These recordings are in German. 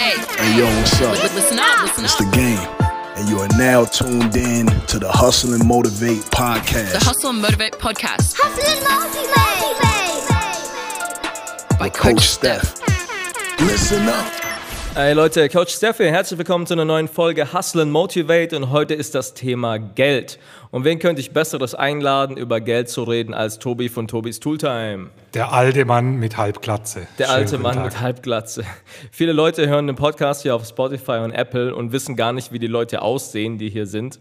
Hey, yo, what's up? Listen up, listen It's up. the game. And you are now tuned in to the Hustle and Motivate podcast The Hustle and Motivate podcast Hustle and motivate. by with Coach Steph. Listen up. Hey Leute, Coach Steffi, herzlich willkommen zu einer neuen Folge Hustle and Motivate und heute ist das Thema Geld. Und wen könnte ich besseres einladen, über Geld zu reden, als Tobi von Tobis Tooltime? Der alte Mann mit Halbglatze. Der Schönen alte Mann Tag. mit Halbglatze. Viele Leute hören den Podcast hier auf Spotify und Apple und wissen gar nicht, wie die Leute aussehen, die hier sind.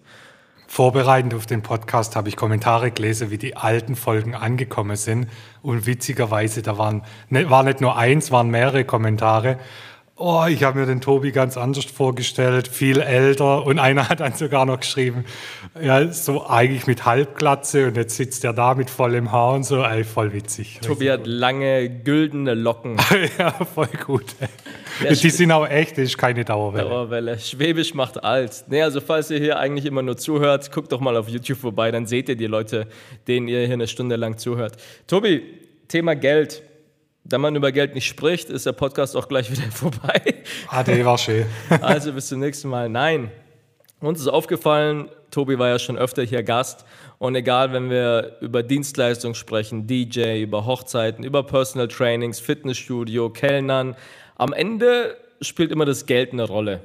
Vorbereitend auf den Podcast habe ich Kommentare gelesen, wie die alten Folgen angekommen sind. Und witzigerweise, da waren ne, war nicht nur eins, waren mehrere Kommentare. Oh, ich habe mir den Tobi ganz anders vorgestellt, viel älter. Und einer hat dann sogar noch geschrieben, ja, so eigentlich mit Halbglatze und jetzt sitzt er da mit vollem Haar und so. Ey, voll witzig. Tobi hat lange, güldene Locken. ja, voll gut. Der die sind auch echt, das ist keine Dauerwelle. Dauerwelle. Schwäbisch macht alt. Nee, also falls ihr hier eigentlich immer nur zuhört, guckt doch mal auf YouTube vorbei, dann seht ihr die Leute, denen ihr hier eine Stunde lang zuhört. Tobi, Thema Geld. Da man über Geld nicht spricht, ist der Podcast auch gleich wieder vorbei. Ah, der war schön. Also bis zum nächsten Mal. Nein. Uns ist aufgefallen, Tobi war ja schon öfter hier Gast. Und egal, wenn wir über Dienstleistungen sprechen, DJ, über Hochzeiten, über Personal Trainings, Fitnessstudio, Kellnern, am Ende spielt immer das Geld eine Rolle.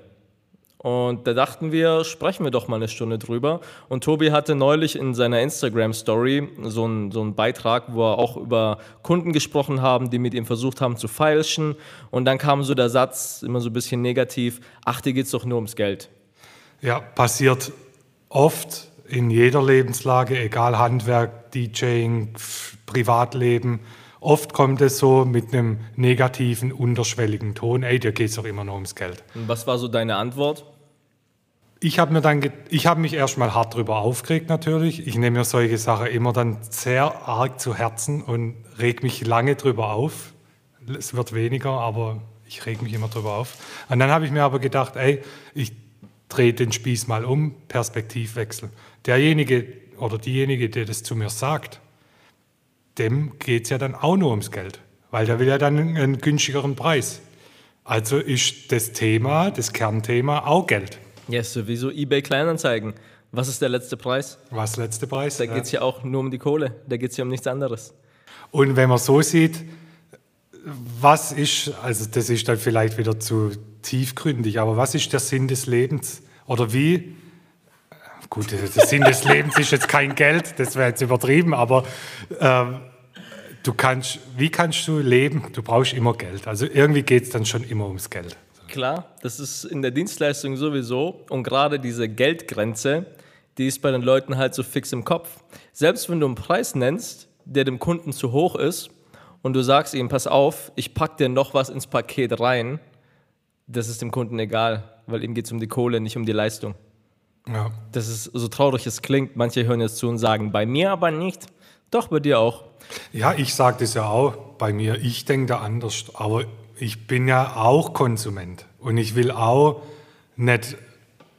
Und da dachten wir, sprechen wir doch mal eine Stunde drüber. Und Tobi hatte neulich in seiner Instagram-Story so einen, so einen Beitrag, wo er auch über Kunden gesprochen haben, die mit ihm versucht haben zu feilschen. Und dann kam so der Satz, immer so ein bisschen negativ, ach, dir geht's doch nur ums Geld. Ja, passiert oft in jeder Lebenslage, egal Handwerk, DJing, Privatleben. Oft kommt es so mit einem negativen, unterschwelligen Ton, ey, dir geht es doch immer nur ums Geld. Und was war so deine Antwort? Ich habe mir dann, ich habe mich erstmal hart drüber aufgeregt natürlich. Ich nehme mir solche Sachen immer dann sehr arg zu Herzen und reg mich lange drüber auf. Es wird weniger, aber ich reg mich immer drüber auf. Und dann habe ich mir aber gedacht, ey, ich drehe den Spieß mal um, Perspektivwechsel. Derjenige oder diejenige, der das zu mir sagt, dem geht es ja dann auch nur ums Geld, weil der will ja dann einen günstigeren Preis. Also ist das Thema, das Kernthema auch Geld. Ja, sowieso eBay Kleinanzeigen. Was ist der letzte Preis? Was letzte Preis? Da ja. geht's ja auch nur um die Kohle. Da geht's ja um nichts anderes. Und wenn man so sieht, was ist, also das ist dann vielleicht wieder zu tiefgründig, aber was ist der Sinn des Lebens? Oder wie, gut, der Sinn des Lebens ist jetzt kein Geld, das wäre jetzt übertrieben, aber ähm, du kannst, wie kannst du leben? Du brauchst immer Geld. Also irgendwie geht es dann schon immer ums Geld. Klar, das ist in der Dienstleistung sowieso. Und gerade diese Geldgrenze, die ist bei den Leuten halt so fix im Kopf. Selbst wenn du einen Preis nennst, der dem Kunden zu hoch ist, und du sagst ihm, pass auf, ich pack dir noch was ins Paket rein, das ist dem Kunden egal, weil ihm geht es um die Kohle, nicht um die Leistung. Ja. Das ist so traurig es klingt. Manche hören jetzt zu und sagen, bei mir aber nicht. Doch, bei dir auch. Ja, ich sage das ja auch bei mir. Ich denke da anders. Aber ich bin ja auch Konsument. Und ich will auch nicht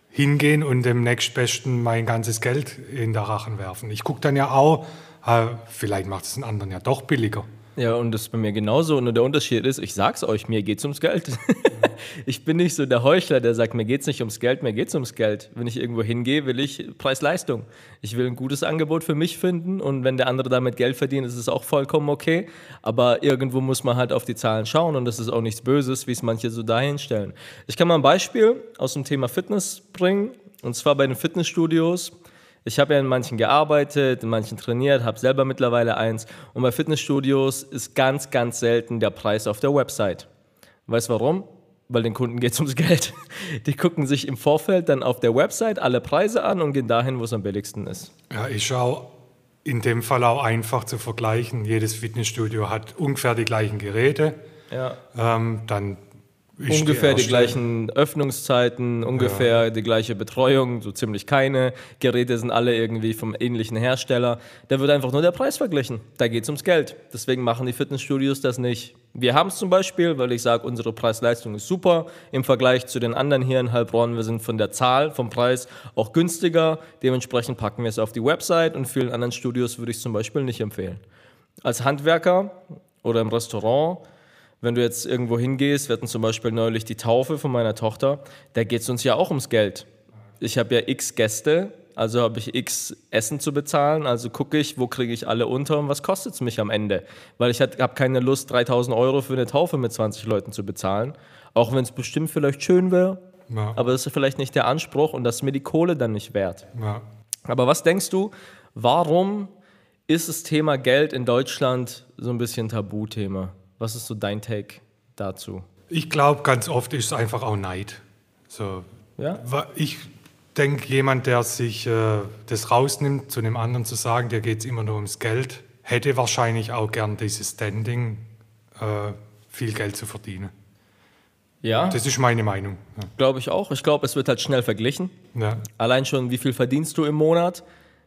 hingehen und dem Nächstbesten mein ganzes Geld in der Rachen werfen. Ich gucke dann ja auch, äh, vielleicht macht es den anderen ja doch billiger. Ja, und das ist bei mir genauso. Und der Unterschied ist, ich sag's euch, mir geht's ums Geld. ich bin nicht so der Heuchler, der sagt, mir geht's nicht ums Geld, mir geht's ums Geld. Wenn ich irgendwo hingehe, will ich Preis-Leistung. Ich will ein gutes Angebot für mich finden und wenn der andere damit Geld verdient, ist es auch vollkommen okay. Aber irgendwo muss man halt auf die Zahlen schauen und das ist auch nichts Böses, wie es manche so dahinstellen. Ich kann mal ein Beispiel aus dem Thema Fitness bringen und zwar bei den Fitnessstudios. Ich habe ja in manchen gearbeitet, in manchen trainiert, habe selber mittlerweile eins. Und bei Fitnessstudios ist ganz, ganz selten der Preis auf der Website. Weißt du warum? Weil den Kunden geht es ums Geld. Die gucken sich im Vorfeld dann auf der Website alle Preise an und gehen dahin, wo es am billigsten ist. Ja, ist auch in dem Fall auch einfach zu vergleichen. Jedes Fitnessstudio hat ungefähr die gleichen Geräte. Ja. Ähm, dann ist ungefähr die, gleichen Öffnungszeiten, ungefähr die gleiche Betreuung, so ziemlich keine. Geräte sind alle irgendwie vom ähnlichen Hersteller. Da wird einfach nur der Preis verglichen. Da geht es ums Geld. Deswegen machen die Fitnessstudios das nicht. Wir haben es zum Beispiel, weil ich sage, unsere Preis-Leistung ist super im Vergleich zu den anderen hier in Heilbronn. Wir sind von der Zahl, vom Preis auch günstiger. Dementsprechend packen wir es auf die Website und vielen anderen Studios würde ich es zum Beispiel nicht empfehlen. Als Handwerker oder im Restaurant Wenn du jetzt irgendwo hingehst, wir hatten zum Beispiel neulich die Taufe von meiner Tochter, da geht es uns ja auch ums Geld. Ich habe ja x Gäste, also habe ich x Essen zu bezahlen, also gucke ich, wo kriege ich alle unter und was kostet es mich am Ende. Weil ich habe keine Lust, 3000 Euro für eine Taufe mit 20 Leuten zu bezahlen, auch wenn es bestimmt vielleicht schön wäre, Ja. aber das ist vielleicht nicht der Anspruch und das ist mir die Kohle dann nicht wert. Ja. Aber was denkst du, warum ist das Thema Geld in Deutschland so ein bisschen Tabuthema? Was ist so dein Take dazu? Ich glaube, ganz oft ist es einfach auch Neid. So, Ja? Ich denke, jemand, der sich äh, das rausnimmt, zu einem anderen zu sagen, dir geht es immer nur ums Geld, hätte wahrscheinlich auch gern dieses Standing, äh, viel Geld zu verdienen. Ja, Das ist meine Meinung. glaube ich auch. Ich glaube, es wird halt schnell verglichen. Ja. Ja. Allein schon, wie viel verdienst du im Monat?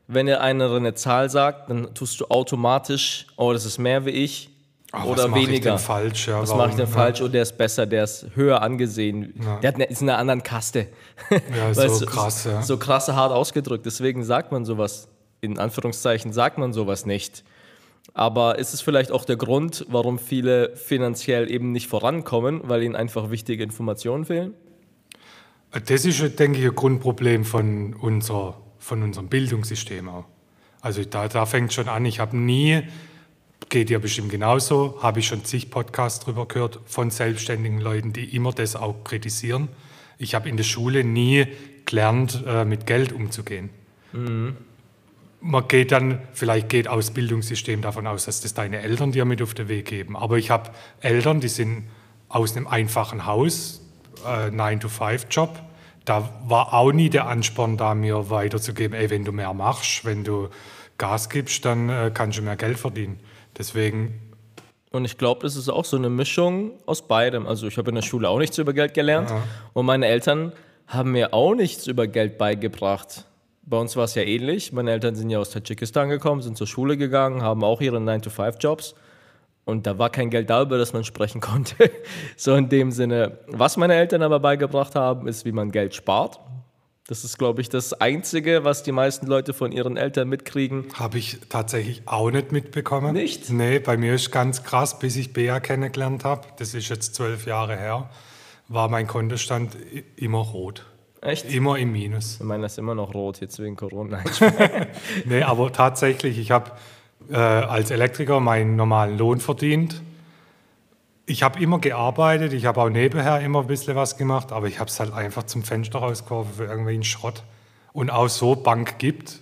Wenn dir einer eine Zahl sagt, dann tust du automatisch, oh, das ist mehr wie ich Ah, oder was mach Ich weniger. denn falsch? Ja, was mache ich denn falsch? Oder der ist besser, der ist höher angesehen. Ja. Der hat eine, ist in einer anderen Kaste. Ja, so krass. Ja. So krasse hart ausgedrückt. Deswegen sagt man sowas, in Anführungszeichen sagt man sowas nicht. Aber ist es vielleicht auch der Grund, warum viele finanziell eben nicht vorankommen, weil ihnen einfach wichtige Informationen fehlen? Das ist, denke ich, ein Grundproblem von, unser, von unserem Bildungssystem auch. Also da, da fängt schon an, ich habe nie, geht dir bestimmt genauso, habe ich schon zig Podcasts drüber gehört von selbstständigen Leuten, die immer das auch kritisieren. Ich habe in der Schule nie gelernt, äh, mit Geld umzugehen. Man geht dann, vielleicht geht aus Bildungssystem davon aus, dass das deine Eltern dir mit auf den Weg geben. Aber ich habe Eltern, die sind aus einem einfachen Haus, äh, 9-to-5-Job. Da war auch nie der Ansporn da, mir weiterzugeben, ey, wenn du mehr machst, wenn du Gas gibst, dann äh, kannst du mehr Geld verdienen. Deswegen, Und ich glaube, das ist auch so eine Mischung aus beidem. Also ich habe in der Schule auch nichts über Geld gelernt und meine Eltern haben mir auch nichts über Geld beigebracht. Bei uns war es ja ähnlich. Meine Eltern sind ja aus Tadschikistan gekommen, sind zur Schule gegangen, haben auch ihre 9-to-5-Jobs. Und da war kein Geld da, über das man sprechen konnte. so in dem Sinne. Was meine Eltern aber beigebracht haben, ist, wie man Geld spart. Das ist, glaube ich, das Einzige, was die meisten Leute von ihren Eltern mitkriegen. habe ich tatsächlich auch nicht mitbekommen. Nicht? Nee, bei mir ist ganz krass, bis ich Bea kennengelernt habe, das ist jetzt zwölf Jahre her, war mein Kontostand immer rot. Echt? Immer im Minus. Ich meine, das ist immer noch rot jetzt wegen Corona. Nein, Nee, aber tatsächlich, ich habe äh, als Elektriker meinen normalen Lohn verdient. Ich habe immer gearbeitet, ich habe auch nebenher immer ein bisschen was gemacht, aber ich habe es halt einfach zum Fenster rausgeworfen für irgendwelchen Schrott. Und auch so Bank gibt,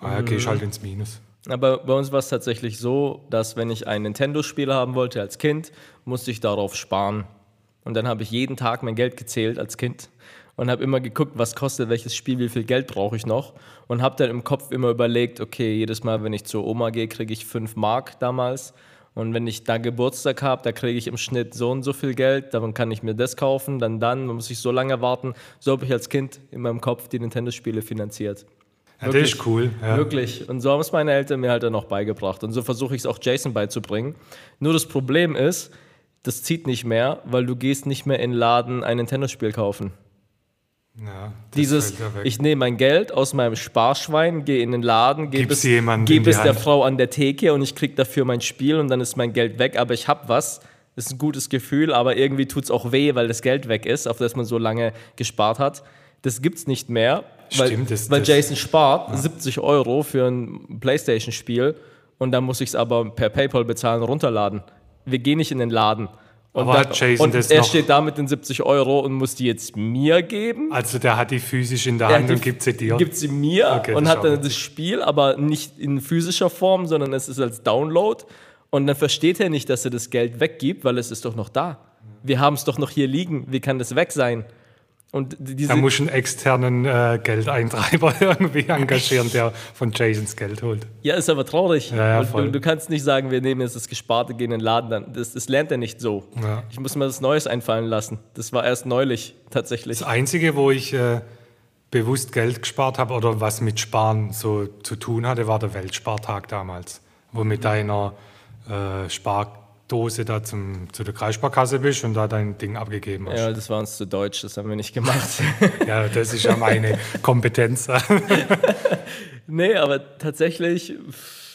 mhm. gehe ich halt ins Minus. Aber bei uns war es tatsächlich so, dass wenn ich ein Nintendo-Spiel haben wollte als Kind, musste ich darauf sparen. Und dann habe ich jeden Tag mein Geld gezählt als Kind und habe immer geguckt, was kostet welches Spiel, wie viel Geld brauche ich noch. Und habe dann im Kopf immer überlegt, okay, jedes Mal, wenn ich zur Oma gehe, kriege ich 5 Mark damals. Und wenn ich da Geburtstag habe, da kriege ich im Schnitt so und so viel Geld, dann kann ich mir das kaufen, dann dann, dann muss ich so lange warten. So habe ich als Kind in meinem Kopf die Nintendo-Spiele finanziert. Ja, das ist cool. Ja. Wirklich. Und so haben es meine Eltern mir halt dann auch beigebracht. Und so versuche ich es auch Jason beizubringen. Nur das Problem ist, das zieht nicht mehr, weil du gehst nicht mehr in den Laden ein Nintendo-Spiel kaufen. Ja, Dieses, ja ich nehme mein Geld aus meinem Sparschwein, gehe in den Laden, gebe es, die es der. Frau an der Theke und ich kriege dafür mein Spiel und dann ist mein Geld weg, aber ich habe was. Das ist ein gutes Gefühl, aber irgendwie tut es auch weh, weil das Geld weg ist, auf das man so lange gespart hat. Das gibt es nicht mehr, weil, Stimmt, das- weil das- Jason spart 70 Euro für ein Playstation-Spiel und dann muss ich es aber per PayPal bezahlen und runterladen. Wir gehen nicht in den Laden. Und, Aber dann, und er steht da mit den 70 Euro und muss die jetzt mir geben. Also der hat die physisch in der Er Hand die- und gibt sie dir. Gibt sie mir Okay, und hat dann das Spiel, aber nicht in physischer Form, sondern es ist als Download. Und dann versteht er nicht, dass er das Geld weggibt, weil es ist doch noch da. Wir haben es doch noch hier liegen. Wie kann das weg sein? Und diese, Da muss ich einen externen äh, Geldeintreiber irgendwie engagieren, der von Jasons Geld holt. ja, ist aber traurig. Ja, ja, du, du kannst nicht sagen, wir nehmen jetzt das Gesparte, gehen in den Laden. Dann. Das, das lernt er nicht so. Ja. Ich muss mir das Neues einfallen lassen. Das war erst neulich tatsächlich. Das Einzige, wo ich äh, bewusst Geld gespart habe oder was mit Sparen so zu tun hatte, war der Weltspartag damals, wo mit deiner äh, Spardose da zum, zu der Kreissparkasse bist und da dein Ding abgegeben hast. Ja, das war uns zu deutsch, das haben wir nicht gemacht. Ja, das ist ja meine Kompetenz. Nee, aber tatsächlich,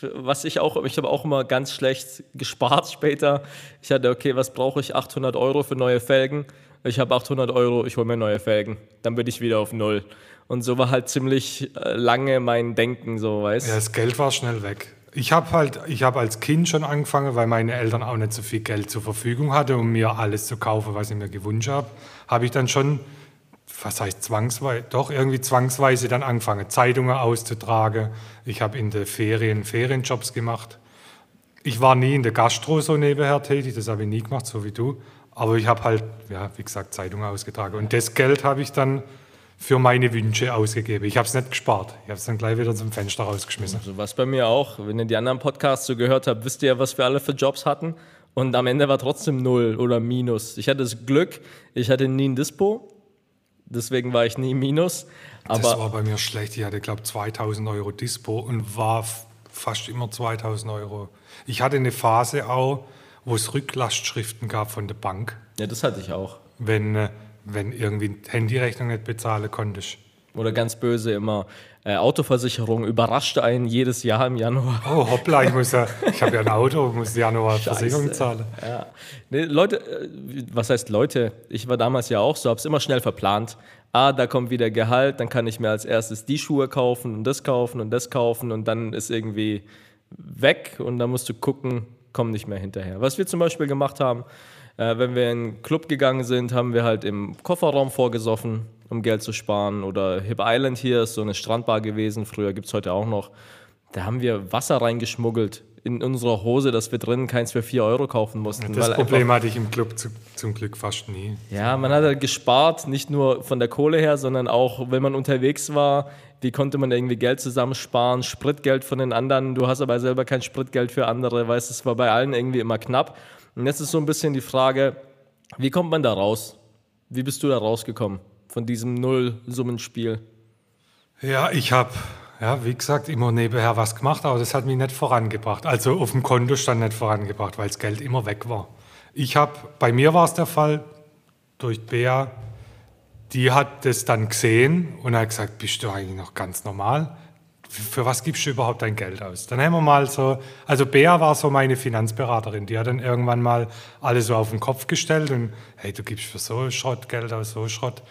was ich auch, ich habe auch immer ganz schlecht gespart später. Ich hatte, okay, was brauche ich? 800 Euro für neue Felgen. Ich habe 800 Euro, ich hole mir neue Felgen. Dann bin ich wieder auf Null. Und so war halt ziemlich äh, lange mein Denken, so, weißt Ja, das Geld war schnell weg. Ich habe halt, ich habe als Kind schon angefangen, weil meine Eltern auch nicht so viel Geld zur Verfügung hatten, um mir alles zu kaufen, was ich mir gewünscht habe, habe ich dann schon, was heißt zwangsweise, doch irgendwie zwangsweise dann angefangen, Zeitungen auszutragen. Ich habe in den Ferien Ferienjobs gemacht. Ich war nie in der Gastro so nebenher tätig, das habe ich nie gemacht, so wie du. Aber ich habe halt, ja, wie gesagt, Zeitungen ausgetragen. Und das Geld habe ich dann für meine Wünsche ausgegeben. Ich habe es nicht gespart. Ich habe es dann gleich wieder zum Fenster rausgeschmissen. So was bei mir auch. Wenn ihr die anderen Podcasts so gehört habt, wisst ihr ja, was wir alle für Jobs hatten. Und am Ende war trotzdem Null oder Minus. Ich hatte das Glück, ich hatte nie ein Dispo. Deswegen war ich nie Minus. das Aber war bei mir schlecht. Ich hatte, glaube ich, 2000 Euro Dispo und war fast immer 2000 Euro. Ich hatte eine Phase auch, wo es Rücklastschriften gab von der Bank, ja, das hatte ich auch. wenn, äh, wenn irgendwie die Handyrechnung nicht bezahlen konntest. Oder ganz böse immer. Äh, Autoversicherung überraschte einen jedes Jahr im Januar. Oh, hoppla, ich, muss ja, ich habe ja ein Auto, muss Januar Versicherung zahlen. Ja. Nee, Leute, äh, was heißt Leute? Ich war damals ja auch so, hab's immer schnell verplant. Ah, da kommt wieder Gehalt, dann kann ich mir als erstes die Schuhe kaufen und das kaufen und das kaufen und dann ist irgendwie weg und dann musst du gucken, komm nicht mehr hinterher. Was wir zum Beispiel gemacht haben, äh, wenn wir in einen Club gegangen sind, haben wir halt im Kofferraum vorgesoffen, um Geld zu sparen. Oder Hip Island hier ist so eine Strandbar gewesen, früher gibt es heute auch noch. Da haben wir Wasser reingeschmuggelt in unsere Hose, dass wir drinnen keins für 4 Euro kaufen mussten. Das Problem hatte ich im Club zu, zum Glück fast nie. Ja, man hat halt gespart, nicht nur von der Kohle her, sondern auch, wenn man unterwegs war, wie konnte man irgendwie Geld zusammensparen, Spritgeld von den anderen, du hast aber selber kein Spritgeld für andere, weißt es war bei allen irgendwie immer knapp. Und jetzt ist so ein bisschen die Frage, wie kommt man da raus? Wie bist du da rausgekommen von diesem Nullsummenspiel? Ja, ich habe, ja, wie gesagt, immer nebenher was gemacht, aber das hat mich nicht vorangebracht. Also auf dem Konto stand nicht vorangebracht, weil das Geld immer weg war. Ich habe, bei mir war es der Fall, durch Bea, die hat das dann gesehen und hat gesagt, bist du eigentlich noch ganz normal? Für was gibst du überhaupt dein Geld aus? Dann haben wir mal so, also Bea war so meine Finanzberaterin, die hat dann irgendwann mal alles so auf den Kopf gestellt und hey, du gibst für so Schrott Geld aus, so Schrott.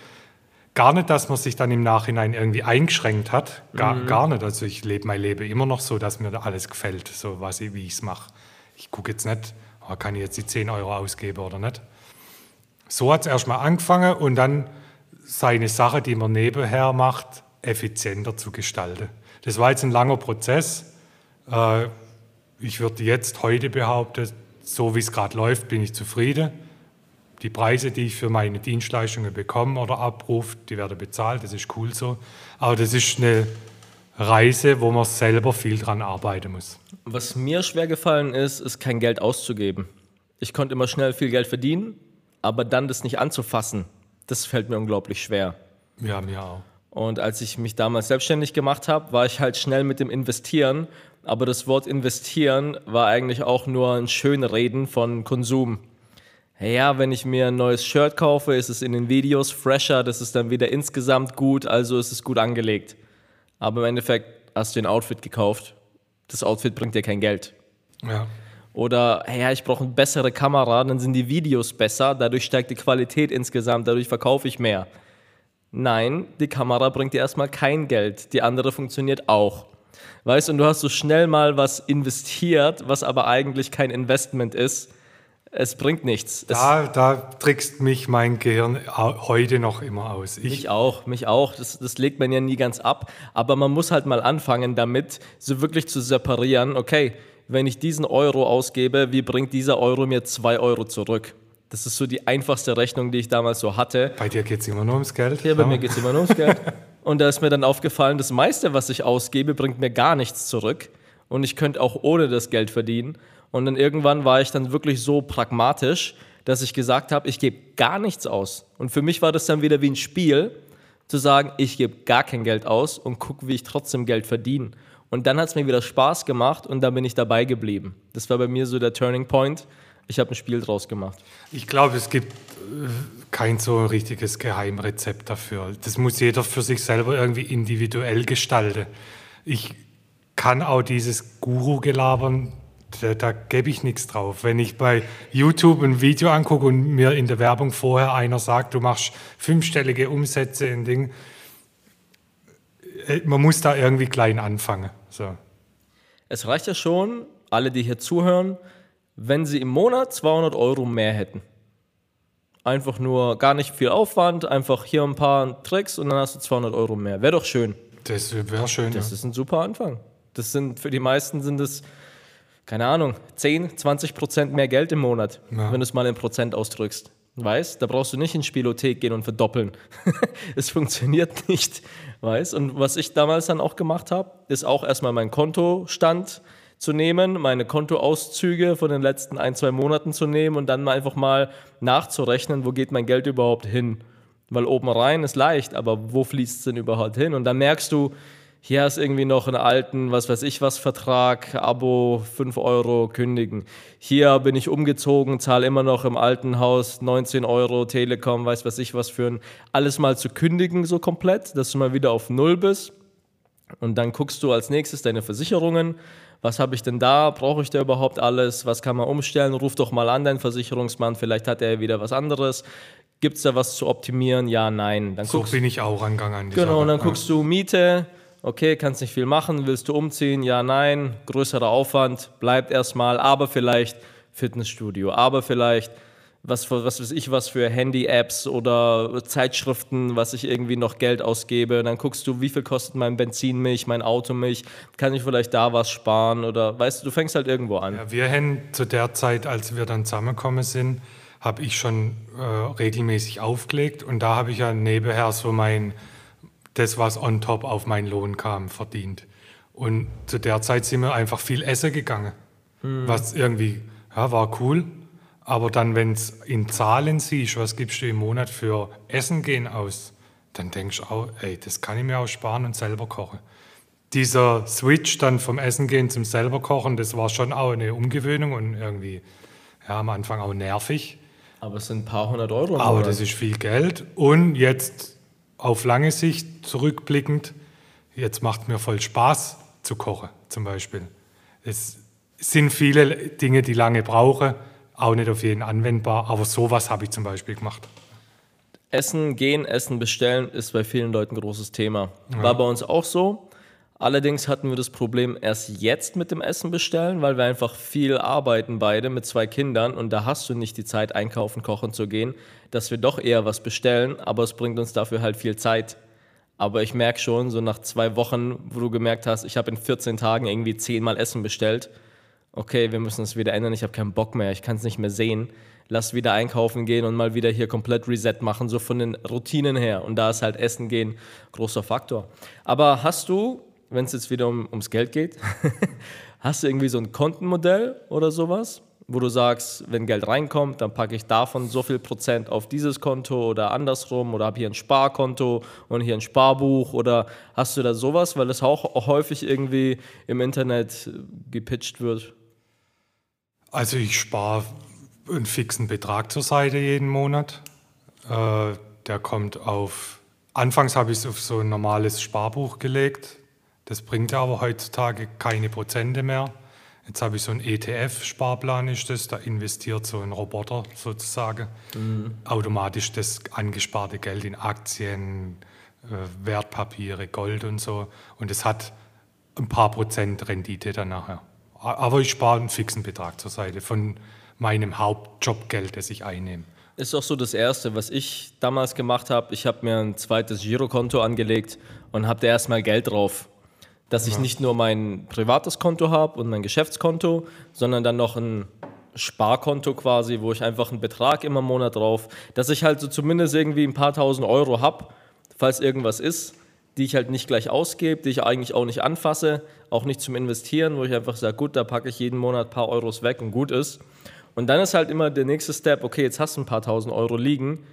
Gar nicht, dass man sich dann im Nachhinein irgendwie eingeschränkt hat. Gar, gar nicht. Also ich lebe mein Leben immer noch so, dass mir da alles gefällt, so was ich, wie ich es mache. Ich gucke jetzt nicht, oh, kann ich jetzt die 10 Euro ausgeben oder nicht. So hat es erstmal angefangen und dann seine Sache, die man nebenher macht, effizienter zu gestalten. Das war jetzt ein langer Prozess. Äh, ich würde jetzt heute behaupten, so wie es gerade läuft, bin ich zufrieden. Die Preise, die ich für meine Dienstleistungen bekomme oder abrufe, die werden bezahlt, das ist cool so. Aber das ist eine Reise, wo man selber viel dran arbeiten muss. Was mir schwer gefallen ist, ist kein Geld auszugeben. Ich konnte immer schnell viel Geld verdienen, aber dann das nicht anzufassen, das fällt mir unglaublich schwer. Ja, mir auch. Und als ich mich damals selbstständig gemacht habe, war ich halt schnell mit dem Investieren. Aber das Wort investieren war eigentlich auch nur ein Schönreden von Konsum. Ja, wenn ich mir ein neues Shirt kaufe, ist es in den Videos fresher, das ist dann wieder insgesamt gut, also ist es gut angelegt. Aber im Endeffekt hast du ein Outfit gekauft. Das Outfit bringt dir kein Geld. Ja. Oder, ja, ich brauche eine bessere Kamera, dann sind die Videos besser, dadurch steigt die Qualität insgesamt, dadurch verkaufe ich mehr. Nein, die Kamera bringt dir erstmal kein Geld, die andere funktioniert auch. Weißt du, und du hast so schnell mal was investiert, was aber eigentlich kein Investment ist. Es bringt nichts. Es, Da, da trickst mich mein Gehirn heute noch immer aus. Ich, Mich auch, mich auch. Das, das legt man ja nie ganz ab. Aber man muss halt mal anfangen damit, so wirklich zu separieren, okay, wenn ich diesen Euro ausgebe, wie bringt dieser Euro mir zwei Euro zurück? Das ist so die einfachste Rechnung, die ich damals so hatte. bei dir geht es immer nur ums Geld. Ja, bei mir geht es immer nur ums Geld. Und da ist mir dann aufgefallen, das meiste, was ich ausgebe, bringt mir gar nichts zurück. Und ich könnte auch ohne das Geld verdienen. Und dann irgendwann war ich dann wirklich so pragmatisch, dass ich gesagt habe, ich gebe gar nichts aus. Und für mich war das dann wieder wie ein Spiel, zu sagen, ich gebe gar kein Geld aus und gucke, wie ich trotzdem Geld verdiene. Und dann hat es mir wieder Spaß gemacht und dann bin ich dabei geblieben. Das war bei mir so der Turning Point. Ich habe ein Spiel draus gemacht. Ich glaube, es gibt äh, kein so richtiges Geheimrezept dafür. Das muss jeder für sich selber irgendwie individuell gestalten. Ich kann auch dieses Guru-Gelabern, da, da gebe ich nichts drauf. Wenn ich bei YouTube ein Video angucke und mir in der Werbung vorher einer sagt, du machst fünfstellige Umsätze in Ding, äh, man muss da irgendwie klein anfangen. So. Es reicht ja schon, alle, die hier zuhören, wenn sie im Monat 200 Euro mehr hätten. Einfach nur gar nicht viel Aufwand, einfach hier ein paar Tricks und dann hast du 200 Euro mehr. Wäre doch schön. Das wäre schön. Das ja. ist ein super Anfang. Das sind für die meisten sind es, keine Ahnung, 10, 20 Prozent mehr Geld im Monat, Ja. wenn du es mal in Prozent ausdrückst. Weißt, da brauchst du nicht in Spielothek gehen und verdoppeln. es funktioniert nicht. Weißt, und was ich damals dann auch gemacht habe, ist auch erstmal meinen Kontostand zu nehmen, meine Kontoauszüge von den letzten ein, zwei Monaten zu nehmen und dann einfach mal nachzurechnen, wo geht mein Geld überhaupt hin. Weil oben rein ist leicht, aber wo fließt es denn überhaupt hin? Und dann merkst du, hier hast irgendwie noch einen alten, was weiß ich was, Vertrag, Abo, 5 Euro kündigen. Hier bin ich umgezogen, zahle immer noch im alten Haus 19 Euro, Telekom, weiß was ich was für ein, alles mal zu kündigen so komplett, dass du mal wieder auf Null bist. Und dann guckst du als nächstes deine Versicherungen. Was habe ich denn da? Brauche ich da überhaupt alles? Was kann man umstellen? Ruf doch mal an, deinen Versicherungsmann. Vielleicht hat er wieder was anderes. Gibt es da was zu optimieren? Ja, nein. Dann So guckst bin ich auch rangegangen an Genau, und dann Ja. guckst du Miete, okay, kannst nicht viel machen, willst du umziehen? Ja, nein, größerer Aufwand, bleibt erstmal, aber vielleicht Fitnessstudio, aber vielleicht was, für- was weiß ich, was für Handy-Apps oder Zeitschriften, was ich irgendwie noch Geld ausgebe. Dann guckst du, wie viel kostet mein Benzinmilch, mein Automilch, kann ich vielleicht da was sparen oder weißt du, du fängst halt irgendwo an. Ja, wir haben zu der Zeit, als wir dann zusammengekommen sind, habe ich schon äh, regelmäßig aufgelegt und da habe ich ja nebenher so mein, das, was on top auf meinen Lohn kam, verdient. Und zu der Zeit sind wir einfach viel essen gegangen, was irgendwie, ja, war cool. Aber dann, wenn es in Zahlen siehst, was gibst du im Monat für Essen gehen aus, dann denkst du auch, ey, das kann ich mir auch sparen und selber kochen dieser Switch dann vom Essen gehen zum selber kochen, das war schon auch eine Umgewöhnung und irgendwie ja, am Anfang auch nervig. Aber es sind ein paar hundert Euro. Aber Monat. das ist viel Geld. Und jetzt auf lange Sicht zurückblickend, jetzt macht mir voll Spaß zu kochen, zum Beispiel. Es sind viele Dinge, die lange brauche, auch nicht auf jeden anwendbar, aber sowas habe ich zum Beispiel gemacht. Essen gehen, Essen bestellen ist bei vielen Leuten ein großes Thema. War bei uns auch so. Allerdings hatten wir das Problem erst jetzt mit dem Essen bestellen, weil wir einfach viel arbeiten beide mit zwei Kindern und da hast du nicht die Zeit einkaufen, kochen zu gehen, dass wir doch eher was bestellen, aber es bringt uns dafür halt viel Zeit. Aber ich merke schon, so nach zwei Wochen, wo du gemerkt hast, ich habe in 14 Tagen irgendwie zehnmal Essen bestellt, okay, wir müssen es wieder ändern, ich habe keinen Bock mehr, ich kann es nicht mehr sehen. Lass wieder einkaufen gehen und mal wieder hier komplett Reset machen, so von den Routinen her. Und da ist halt Essen gehen großer Faktor. Aber hast du, wenn es jetzt wieder um, ums Geld geht, hast du irgendwie so ein Kontenmodell oder sowas, wo du sagst, wenn Geld reinkommt, dann packe ich davon so viel Prozent auf dieses Konto oder andersrum oder habe hier ein Sparkonto und hier ein Sparbuch oder hast du da sowas, weil das auch häufig irgendwie im Internet äh, gepitcht wird? Also ich spare einen fixen Betrag zur Seite jeden Monat. Äh, der kommt auf, anfangs habe ich es auf so ein normales Sparbuch gelegt. Das bringt ja aber heutzutage keine Prozente mehr. Jetzt habe ich so einen ETF-Sparplan, ist das, da investiert so ein Roboter sozusagen automatisch das angesparte Geld in Aktien, äh, Wertpapiere, Gold und so. Und es hat ein paar Prozent Rendite dann nachher. Aber ich spare einen fixen Betrag zur Seite von meinem Hauptjobgeld, das ich einnehme. Ist auch so das Erste, was ich damals gemacht habe. Ich habe mir ein zweites Girokonto angelegt und habe da erstmal Geld drauf. Dass ich nicht nur mein privates Konto habe und mein Geschäftskonto, sondern dann noch ein Sparkonto quasi, wo ich einfach einen Betrag immer im Monat drauf, dass ich halt so zumindest irgendwie ein paar tausend Euro habe, falls irgendwas ist, die ich halt nicht gleich ausgebe, die ich eigentlich auch nicht anfasse, auch nicht zum Investieren, wo ich einfach sage, gut, da packe ich jeden Monat ein paar Euros weg und gut ist. Und dann ist halt immer der nächste Step, okay, jetzt hast du ein paar tausend Euro liegen,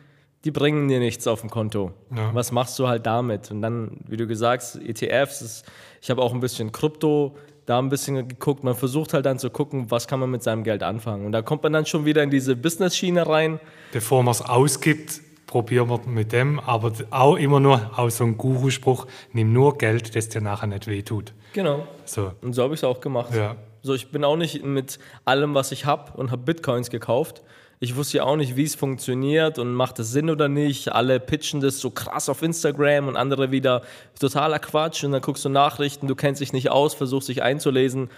die bringen dir nichts auf dem Konto. Ja. Was machst du halt damit? Und dann, wie du gesagt hast, ETFs, ist, ich habe auch ein bisschen Krypto, da ein bisschen geguckt. Man versucht halt dann zu gucken, was kann man mit seinem Geld anfangen. Und da kommt man dann schon wieder in diese Business-Schiene rein. Bevor man es ausgibt, probieren wir mit dem, aber auch immer nur aus so einem Guru-Spruch, nimm nur Geld, das dir nachher nicht wehtut. Genau. So, Und so habe ich es auch gemacht. Ja. So, ich bin auch nicht mit allem, was ich habe und habe Bitcoins gekauft. Ich wusste ja auch nicht, wie es funktioniert und macht es Sinn oder nicht. Alle pitchen das so krass auf Instagram und andere wieder totaler Quatsch. Und dann guckst du Nachrichten, du kennst dich nicht aus, versuchst dich einzulesen.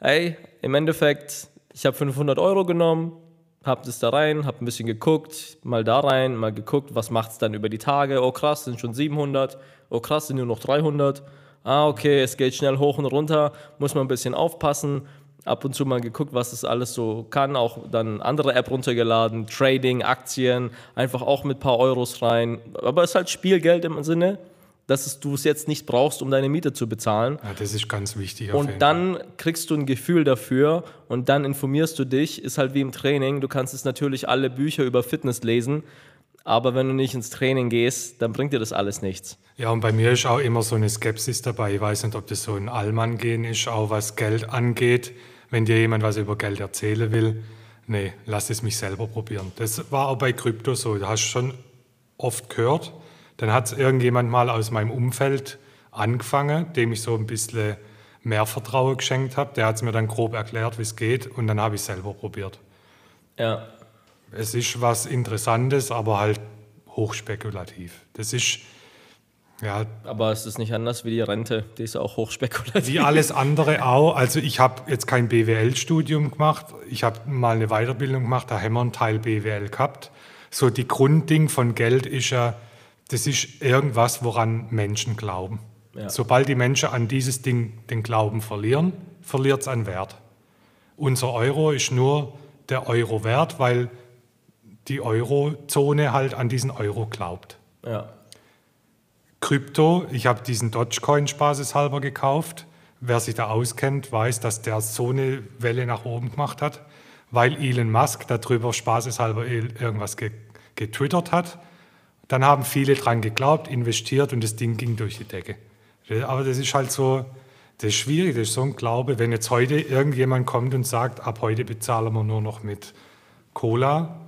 Ey, im Endeffekt, ich habe 500 Euro genommen, habe das da rein, habe ein bisschen geguckt, mal da rein, mal geguckt, was macht es dann über die Tage. Oh krass, sind schon 700. Oh krass, sind nur noch 300. Ah, okay, es geht schnell hoch und runter, muss man ein bisschen aufpassen. Ab und zu mal geguckt, was das alles so kann, auch dann andere App runtergeladen, Trading, Aktien, einfach auch mit ein paar Euros rein. Aber es ist halt Spielgeld im Sinne, dass es, du es jetzt nicht brauchst, um deine Miete zu bezahlen. ja, das ist ganz wichtig. Und dann kriegst du ein Gefühl dafür und dann informierst du dich. Ist halt wie im Training. Du kannst jetzt natürlich alle Bücher über Fitness lesen, aber wenn du nicht ins Training gehst, dann bringt dir das alles nichts. Ja, und bei mir ist auch immer so eine Skepsis dabei. Ich weiß nicht, ob das so ein Allmann-Gehen ist, auch was Geld angeht. Wenn dir jemand was über Geld erzählen will, nee, lass es mich selber probieren. Das war auch bei Krypto so. Da hast du schon oft gehört. Dann hat es irgendjemand mal aus meinem Umfeld angefangen, dem ich so ein bisschen mehr Vertrauen geschenkt habe. Der hat es mir dann grob erklärt, wie es geht, und dann habe ich selber probiert. Ja, Es ist was Interessantes, aber halt hochspekulativ. Das ist, ja, aber es ist nicht anders wie die Rente. Die ist auch hochspekulativ. Wie alles andere auch. Also ich habe jetzt kein BWL-Studium gemacht. Ich habe mal eine Weiterbildung gemacht, da haben wir einen Teil BWL gehabt. So die Grundding von Geld ist ja, das ist irgendwas, woran Menschen glauben. Ja. Sobald die Menschen an dieses Ding den Glauben verlieren, verliert es an Wert. Unser Euro ist nur der Euro wert, weil die Eurozone halt an diesen Euro glaubt. Ja. Krypto, ich habe diesen Dogecoin spaßeshalber gekauft. Wer sich da auskennt, weiß, dass der so eine Welle nach oben gemacht hat, weil Elon Musk darüber spaßeshalber irgendwas ge getwittert hat. Dann haben viele dran geglaubt, investiert und das Ding ging durch die Decke. Aber das ist halt so, das ist schwierig, das ist so ein Glaube. Wenn jetzt heute irgendjemand kommt und sagt, ab heute bezahlen wir nur noch mit Cola,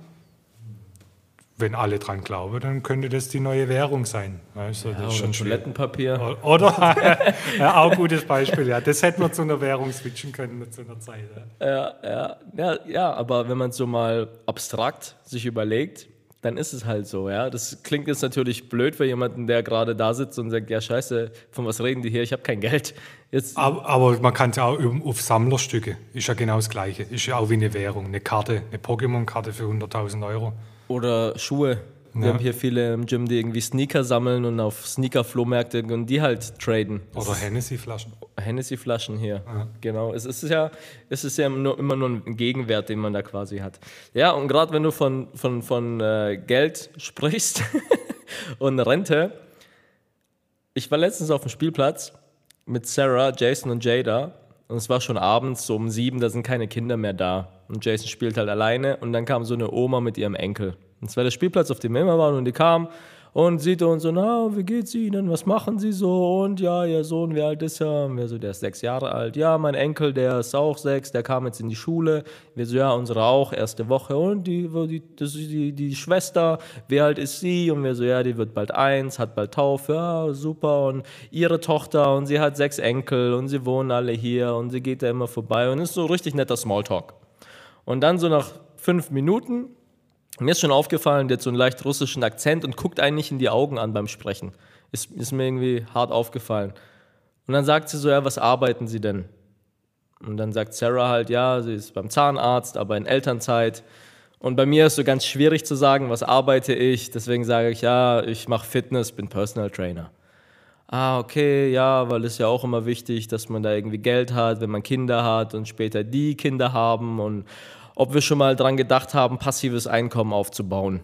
wenn alle dran glauben, dann könnte das die neue Währung sein. Weißt du, das ist Oder schon. Toilettenpapier. Oder? ja, auch ein gutes Beispiel, ja. Das hätten wir zu einer Währung switchen können zu einer Zeit. Ja. Ja, ja, ja, ja, aber wenn man es so mal abstrakt sich überlegt, dann ist es halt so, ja. Das klingt jetzt natürlich blöd für jemanden, der gerade da sitzt und sagt, ja scheiße, von was reden die hier? Ich habe kein Geld. Jetzt, Aber, aber man kann es ja auch auf Sammlerstücke. Ist ja genau das Gleiche. Ist ja auch wie eine Währung. Eine Karte, eine Pokémon-Karte für 100.000 Euro. Oder Schuhe. Wir Ja. haben hier viele im Gym, die irgendwie Sneaker sammeln und auf Sneaker-Flohmärkte und die halt traden. Oder Hennessy-Flaschen. Hennessy-Flaschen hier. Genau. Es ist ja, es ist ja nur, immer nur ein Gegenwert, den man da quasi hat. Ja, und gerade wenn du von, von, von äh, Geld sprichst und Rente. Ich war letztens auf dem Spielplatz mit Sarah, Jason und Jada. Und es war schon abends, so um sieben, da sind keine Kinder mehr da. Und Jason spielt halt alleine. Und dann kam so eine Oma mit ihrem Enkel. Es war der Spielplatz, auf dem wir immer waren. Und die kam und sieht uns so, na, wie geht's Ihnen? Was machen Sie so? Und ja, Ihr Sohn, wie alt ist er? Und wir so, der ist sechs Jahre alt. Ja, mein Enkel, der ist auch sechs, der kam jetzt in die Schule. Wir so, ja, unsere auch, erste Woche. Und die, die, das ist die, die Schwester, wie alt ist sie? Und wir so, ja, die wird bald eins, hat bald Taufe, ja, super. Und ihre Tochter, und sie hat sechs Enkel, und sie wohnen alle hier, und sie geht da immer vorbei. Und ist so richtig netter Smalltalk. Und dann so nach fünf Minuten mir ist schon aufgefallen, der hat so einen leicht russischen Akzent und guckt einen nicht in die Augen an beim Sprechen. Ist, ist mir irgendwie hart aufgefallen. Und dann sagt sie so, ja, was arbeiten Sie denn? Und dann sagt Sarah halt, ja, sie ist beim Zahnarzt, aber in Elternzeit. Und bei mir ist so ganz schwierig zu sagen, was arbeite ich. Deswegen sage ich, ja, ich mache Fitness, bin Personal Trainer. Ah, okay, ja, weil es ja auch immer wichtig, dass man da irgendwie Geld hat, wenn man Kinder hat und später die Kinder haben und ob wir schon mal dran gedacht haben, passives Einkommen aufzubauen.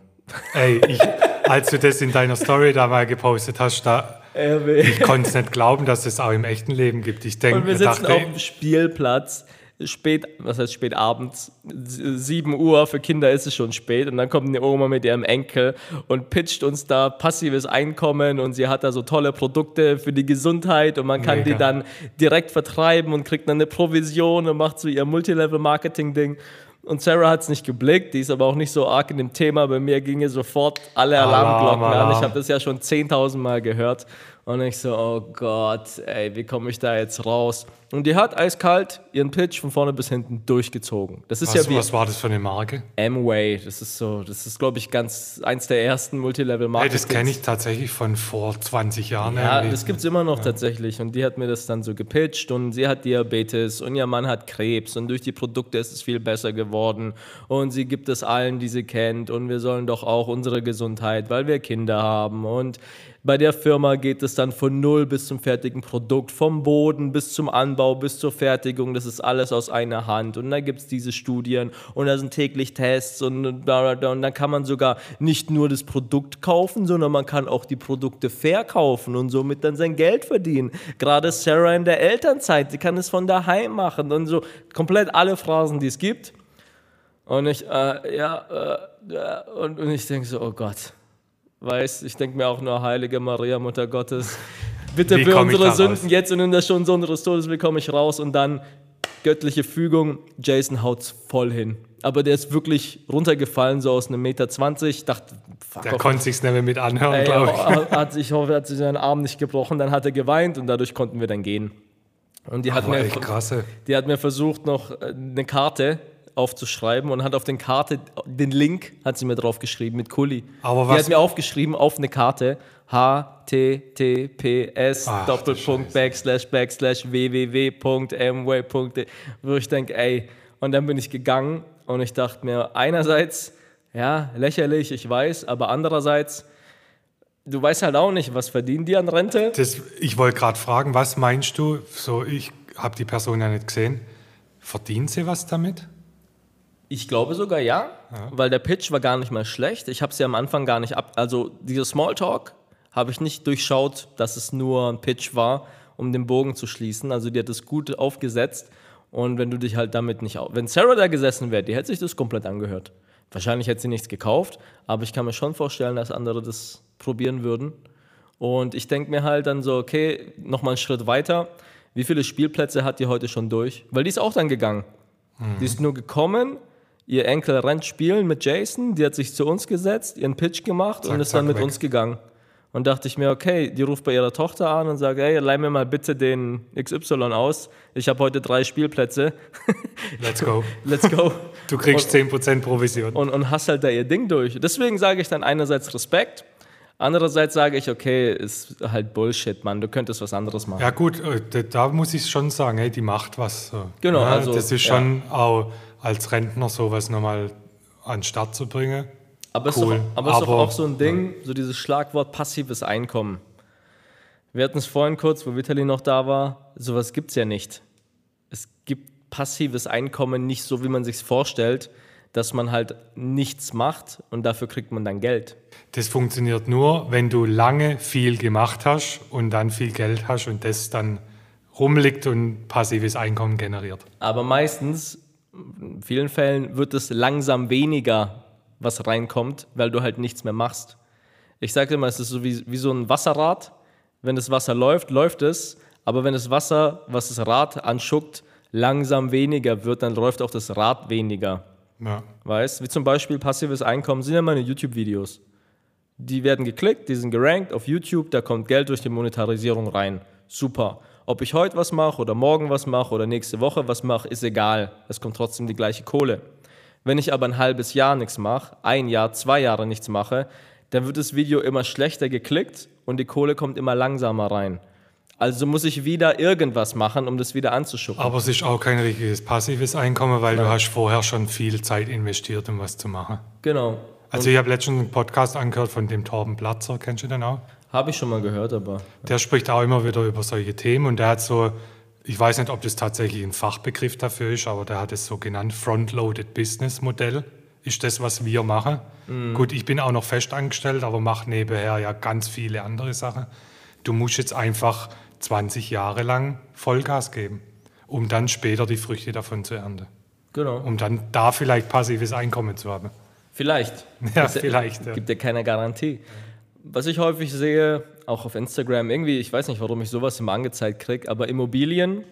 Ey, ich, als du das in deiner Story da mal gepostet hast, da, ich konnte es nicht glauben, dass es auch im echten Leben gibt. Ich denke, wir sitzen dachte, auf dem Spielplatz, spät, was heißt spät abends, 7 Uhr, für Kinder ist es schon spät und dann kommt eine Oma mit ihrem Enkel und pitcht uns da passives Einkommen und sie hat da so tolle Produkte für die Gesundheit und man kann die Mega. dann direkt vertreiben und kriegt dann eine Provision und macht so ihr Multilevel-Marketing-Ding. Und Sarah hat es nicht geblickt, die ist aber auch nicht so arg in dem Thema. Bei mir gingen sofort alle Alarmglocken Alarm, an. Alarm. Ich habe das ja schon 10.000 Mal gehört. Und ich so, oh Gott, ey, wie komme ich da jetzt raus? Und die hat eiskalt ihren Pitch von vorne bis hinten durchgezogen. Das ist Was, ja wie was war das für eine Marke? Amway. Das ist so, das ist, glaube ich, ganz eins der ersten Multilevel-Marken. Hey, das kenne ich tatsächlich von vor 20 Jahren. Ja, das gibt es immer noch tatsächlich. Und die hat mir das dann so gepitcht und sie hat Diabetes und ihr Mann hat Krebs und durch die Produkte ist es viel besser geworden und sie gibt es allen, die sie kennt und wir sollen doch auch unsere Gesundheit, weil wir Kinder haben und bei der Firma geht es dann von null bis zum fertigen Produkt, vom Boden bis zum Anbau, bis zur Fertigung. Das ist alles aus einer Hand. Und da gibt es diese Studien und da sind täglich Tests und, bla bla bla. und dann kann man sogar nicht nur das Produkt kaufen, sondern man kann auch die Produkte verkaufen und somit dann sein Geld verdienen. Gerade Sarah in der Elternzeit, sie kann es von daheim machen und so komplett alle Phrasen, die es gibt. Und ich, äh, ja, äh, und, und ich denke so, oh Gott, weiß, ich denke mir auch nur, heilige Maria, Mutter Gottes, bitte Wie für unsere Sünden raus? jetzt und in der Stunde unseres Todes bekomme ich raus und dann göttliche Fügung, Jason haut's voll hin. Aber der ist wirklich runtergefallen, so aus einem Meter 20, dachte, fuck Der off. konnte sich's nicht mehr mit anhören, glaube ich. hat, ich hoffe, er hat sich seinen Arm nicht gebrochen, dann hat er geweint und dadurch konnten wir dann gehen. Und die hat, Aber mir, die hat mir versucht, noch äh, eine Karte aufzuschreiben und hat auf den Karte, den Link hat sie mir drauf geschrieben mit Kuli. Aber die was- hat mir aufgeschrieben auf eine Karte https Ach, Doppelpunkt Backslash Backslash www.mway.de wo ich denke, ey, und dann bin ich gegangen und ich dachte mir, einerseits, ja, lächerlich, ich weiß, aber andererseits, du weißt halt auch nicht, was verdienen die an Rente? Das, ich wollte gerade fragen, was meinst du? So, ich habe die Person ja nicht gesehen. Verdient sie was damit? Ich glaube sogar ja, weil der Pitch war gar nicht mal schlecht. Ich habe sie am Anfang gar nicht ab. Also, dieser Smalltalk habe ich nicht durchschaut, dass es nur ein Pitch war, um den Bogen zu schließen. Also, die hat es gut aufgesetzt. Und wenn du dich halt damit nicht. Au wenn Sarah da gesessen wäre, die hätte sich das komplett angehört. Wahrscheinlich hätte sie nichts gekauft, aber ich kann mir schon vorstellen, dass andere das probieren würden. Und ich denke mir halt dann so, okay, nochmal einen Schritt weiter. Wie viele Spielplätze hat die heute schon durch? Weil die ist auch dann gegangen. Die ist nur gekommen, ihr Enkel rennt spielen mit Jason, die hat sich zu uns gesetzt, ihren Pitch gemacht und Zack, ist dann zack, mit weg. uns gegangen. Und dachte ich mir, okay, die ruft bei ihrer Tochter an und sagt, hey, leih mir mal bitte den XY aus. Ich habe heute drei Spielplätze. Let's go. Let's go. Du kriegst 10% Provision. und, und hast halt da ihr Ding durch. Deswegen sage ich dann einerseits Respekt, andererseits sage ich, okay, ist halt Bullshit, Mann, du könntest was anderes machen. Ja gut, äh, da- muss ich schon sagen, hey, die macht was. Genau, Ja, also, das ist ja. schon auch als Rentner sowas nochmal an den Start zu bringen. Aber es Cool. ist, doch, aber ist doch auch so ein Ding, so dieses Schlagwort passives Einkommen. Wir hatten es vorhin kurz, wo Vitali noch da war. Sowas gibt es ja nicht. Es gibt passives Einkommen nicht so, wie man sich vorstellt, dass man halt nichts macht und dafür kriegt man dann Geld. Das funktioniert nur, wenn du lange viel gemacht hast und dann viel Geld hast und das dann rumliegt und passives Einkommen generiert. Aber meistens, in vielen Fällen, wird es langsam weniger, was reinkommt, weil du halt nichts mehr machst. Ich sage immer, es ist so wie, wie so ein Wasserrad. Wenn das Wasser läuft, läuft es. Aber wenn das Wasser, was das Rad anschuckt, langsam weniger wird, dann läuft auch das Rad weniger. Ja. Weißt Wie zum Beispiel passives Einkommen sind ja meine YouTube-Videos. Die werden geklickt, die sind gerankt auf YouTube, da kommt Geld durch die Monetarisierung rein. Super. Ob ich heute was mache oder morgen was mache oder nächste Woche was mache, ist egal. Es kommt trotzdem die gleiche Kohle. Wenn ich aber ein halbes Jahr nichts mache, ein Jahr, zwei Jahre nichts mache, dann wird das Video immer schlechter geklickt und die Kohle kommt immer langsamer rein. Also muss ich wieder irgendwas machen, um das wieder anzuschuppen. Aber es ist auch kein richtiges passives Einkommen, weil du hast vorher schon viel Zeit investiert, um was zu machen. Genau. Also ich habe letztens einen Podcast angehört von dem Torben Platzer, kennst du den auch? Habe ich schon mal gehört, aber Der spricht auch immer wieder über solche Themen und der hat so, ich weiß nicht, ob das tatsächlich ein Fachbegriff dafür ist, aber der hat es so genannt, Front-Loaded Business Modell. Ist das, was wir machen. Gut, ich bin auch noch festangestellt, aber mache nebenher ja ganz viele andere Sachen. Du musst jetzt einfach 20 Jahre lang Vollgas geben, um dann später die Früchte davon zu ernten. genau. Um dann da vielleicht passives Einkommen zu haben. Vielleicht. Ja, Das vielleicht, ja. Gibt ja keine Garantie. Was ich häufig sehe, auch auf Instagram, irgendwie, ich weiß nicht, warum ich sowas immer angezeigt kriege, aber Immobilien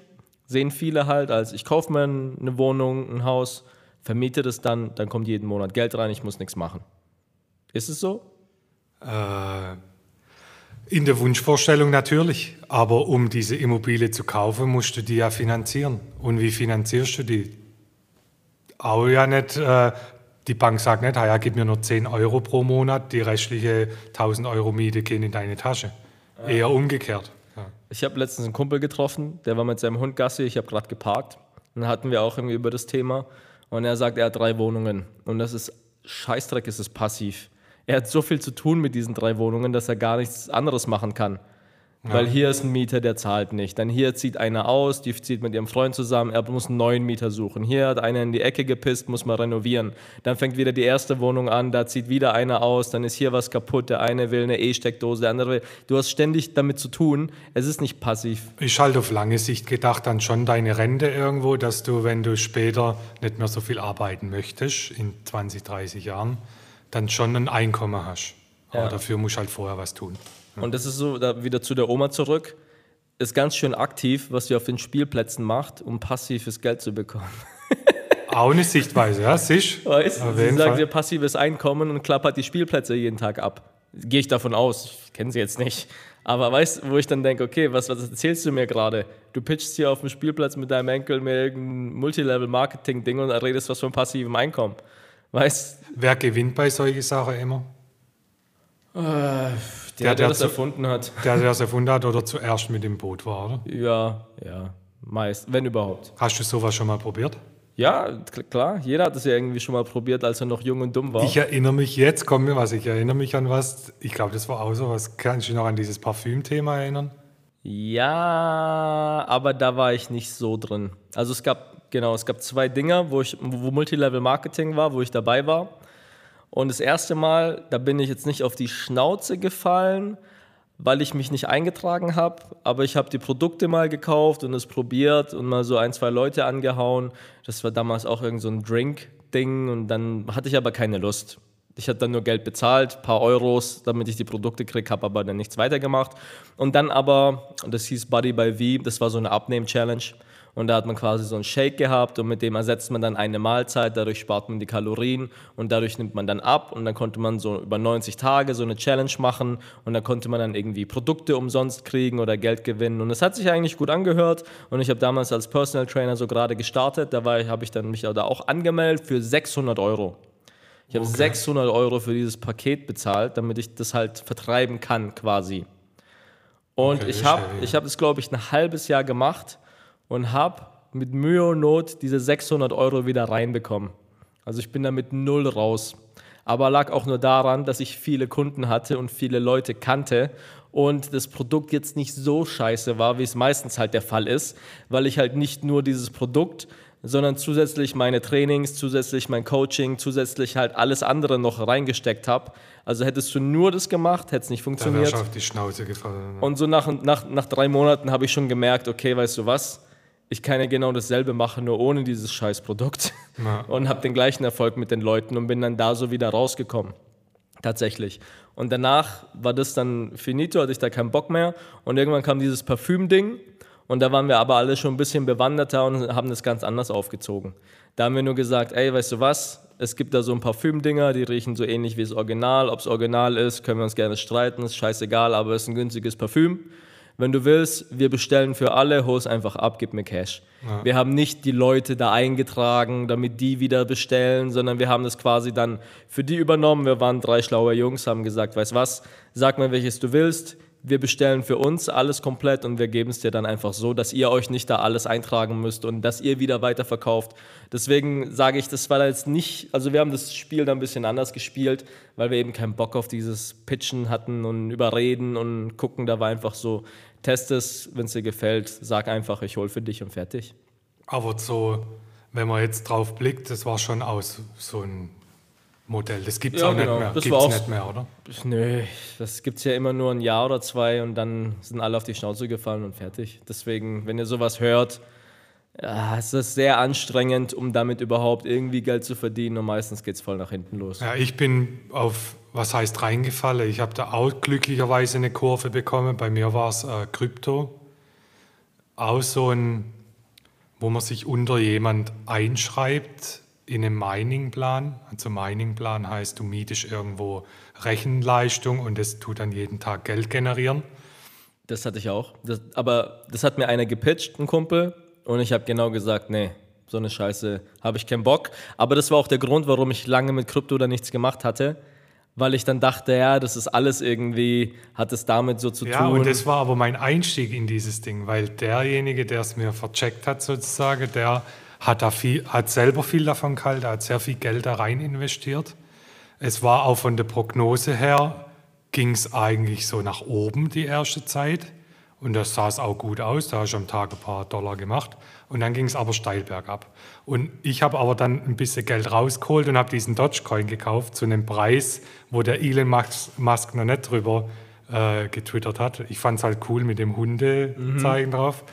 sehen viele halt als, ich kaufe mir eine Wohnung, ein Haus, vermiete das dann, dann kommt jeden Monat Geld rein, ich muss nichts machen. Ist es so? Äh, in der Wunschvorstellung natürlich, aber um diese Immobilie zu kaufen, musst du die ja finanzieren. Und wie finanzierst du die? Auch ja nicht, äh, die Bank sagt nicht, ja, gib mir nur 10 Euro pro Monat, die restliche 1000 Euro Miete gehen in deine Tasche. Eher umgekehrt. Ja. Ich habe letztens einen Kumpel getroffen, der war mit seinem Hund Gassi, ich habe gerade geparkt. Dann hatten wir auch irgendwie über das Thema. Und er sagt, er hat drei Wohnungen. Und das ist Scheißdreck, ist es passiv. Er hat so viel zu tun mit diesen drei Wohnungen, dass er gar nichts anderes machen kann. Weil hier ist ein Mieter, der zahlt nicht. Dann hier zieht einer aus, die zieht mit ihrem Freund zusammen, er muss einen neuen Mieter suchen. Hier hat einer in die Ecke gepisst, muss man renovieren. Dann fängt wieder die erste Wohnung an, da zieht wieder einer aus, dann ist hier was kaputt, der eine will eine E-Steckdose, der andere will. Du hast ständig damit zu tun, es ist nicht passiv. Ist halt auf lange Sicht gedacht dann schon deine Rente irgendwo, dass du, wenn du später nicht mehr so viel arbeiten möchtest, in 20, 30 Jahren, dann schon ein Einkommen hast. Aber Ja. dafür musst du halt vorher was tun. Und das ist so, da wieder zu der Oma zurück, ist ganz schön aktiv, was sie auf den Spielplätzen macht, um passives Geld zu bekommen. Auch eine Sichtweise, ja, siehst Weißt Auf Sie sagt Fall. ihr passives Einkommen und klappert die Spielplätze jeden Tag ab. Gehe ich davon aus, ich kenne sie jetzt nicht. Aber weißt du, wo ich dann denke, okay, was, was erzählst du mir gerade? Du pitchst hier auf dem Spielplatz mit deinem Enkel mir irgendein Multilevel-Marketing-Ding und redest was von passivem Einkommen. Weißt Wer gewinnt bei solchen Sachen immer? der, Der, der, der das zu- erfunden hat. Der, der es erfunden hat oder zuerst mit dem Boot war, oder? Ja, ja, meist, wenn überhaupt. Hast du sowas schon mal probiert? Ja, kl- klar, jeder hat es ja irgendwie schon mal probiert, als er noch jung und dumm war. Ich erinnere mich jetzt, komm mir was, ich erinnere mich an was, ich glaube, das war auch so was. Kannst du dich noch an dieses Parfüm-Thema erinnern? Ja, aber da war ich nicht so drin. Also es gab, genau, es gab zwei Dinger, wo ich, wo Multilevel Marketing war, wo ich dabei war. Und das erste Mal, da bin ich jetzt nicht auf die Schnauze gefallen, weil ich mich nicht eingetragen habe, aber ich habe die Produkte mal gekauft und es probiert und mal so ein, zwei Leute angehauen. Das war damals auch irgend so ein Drink-Ding und dann hatte ich aber keine Lust. Ich hatte dann nur Geld bezahlt, paar Euros, damit ich die Produkte kriege, habe aber dann nichts weitergemacht. Und dann aber, und das hieß Buddy by V, das war so eine Abnehm-Challenge. Und da hat man quasi so einen Shake gehabt und mit dem ersetzt man dann eine Mahlzeit, dadurch spart man die Kalorien und dadurch nimmt man dann ab und dann konnte man so über 90 Tage so eine Challenge machen und da konnte man dann irgendwie Produkte umsonst kriegen oder Geld gewinnen und es hat sich eigentlich gut angehört und ich habe damals als Personal Trainer so gerade gestartet, da habe ich dann mich da auch angemeldet für 600 Euro. Ich habe 600 Euro für dieses Paket bezahlt, damit ich das halt vertreiben kann quasi. Und Okay, ich habe ich hab das, glaube ich, ein halbes Jahr gemacht und habe mit Mühe und Not diese 600 Euro wieder reinbekommen. Also ich bin da mit null raus. Aber lag auch nur daran, dass ich viele Kunden hatte und viele Leute kannte und das Produkt jetzt nicht so scheiße war, wie es meistens halt der Fall ist, weil ich halt nicht nur dieses Produkt, sondern zusätzlich meine Trainings, zusätzlich mein Coaching, zusätzlich halt alles andere noch reingesteckt habe. Also hättest du nur das gemacht, hätte es nicht funktioniert. du auf die Schnauze gefallen. Und so nach, nach, nach drei Monaten habe ich schon gemerkt, okay, weißt du was, ich kann ja genau dasselbe machen, nur ohne dieses Scheißprodukt. Ja. Und habe den gleichen Erfolg mit den Leuten und bin dann da so wieder rausgekommen. Tatsächlich. Und danach war das dann finito, hatte ich da keinen Bock mehr. Und irgendwann kam dieses Parfüm-Ding. Und da waren wir aber alle schon ein bisschen bewanderter und haben das ganz anders aufgezogen. Da haben wir nur gesagt, ey, weißt du was? Es gibt da so ein Parfüm-Dinger, die riechen so ähnlich wie das Original. Ob es Original ist, können wir uns gerne streiten, ist scheißegal, aber es ist ein günstiges Parfüm. Wenn du willst, wir bestellen für alle, hol es einfach ab, gib mir Cash. Wir haben nicht die Leute da eingetragen, damit die wieder bestellen, sondern wir haben das quasi dann für die übernommen. Wir waren drei schlaue Jungs, haben gesagt, weißt was, sag mir, welches du willst. Wir bestellen für uns alles komplett und wir geben es dir dann einfach so, dass ihr euch nicht da alles eintragen müsst und dass ihr wieder weiterverkauft. Deswegen sage ich, das war da jetzt nicht, also wir haben das Spiel da ein bisschen anders gespielt, weil wir eben keinen Bock auf dieses Pitchen hatten und überreden und gucken. Da war einfach so, test es, wenn es dir gefällt, sag einfach, ich hol für dich und fertig. Aber so, wenn man jetzt drauf blickt, das war schon aus so ein Modell. Das gibt es Ja, auch genau. nicht mehr. Das Gibt's auch- nicht mehr, oder? Nö, das gibt es ja immer nur ein Jahr oder zwei und dann sind alle auf die Schnauze gefallen und fertig. Deswegen, wenn ihr sowas hört, ja, es ist sehr anstrengend, um damit überhaupt irgendwie Geld zu verdienen und meistens geht es voll nach hinten los. Ja, ich bin auf, was heißt reingefallen? Ich habe da auch glücklicherweise eine Kurve bekommen. Bei mir war es äh, Krypto. Auch so ein, wo man sich unter jemand einschreibt in einem Mining-Plan. Also Mining-Plan heißt, du mietest irgendwo Rechenleistung und das tut dann jeden Tag Geld generieren. Das hatte ich auch. Das, aber das hat mir einer gepitcht, ein Kumpel, und ich habe genau gesagt, nee, so eine Scheiße habe ich keinen Bock. Aber das war auch der Grund, warum ich lange mit Krypto da nichts gemacht hatte, weil ich dann dachte, ja, das ist alles irgendwie, hat es damit so zu Ja, tun. und das war aber mein Einstieg in dieses Ding, weil derjenige, der es mir vercheckt hat sozusagen, der hat, da viel, hat selber viel davon gehalten, hat sehr viel Geld da rein investiert. Es war auch von der Prognose her, ging es eigentlich so nach oben die erste Zeit. Und das sah es auch gut aus, da habe ich am Tag ein paar Dollar gemacht. Und dann ging es aber steil bergab. Und ich habe aber dann ein bisschen Geld rausgeholt und habe diesen Dogecoin gekauft zu einem Preis, wo der Elon Musk, noch nicht drüber äh, getwittert hat. Ich fand es halt cool mit dem Hundezeichen drauf.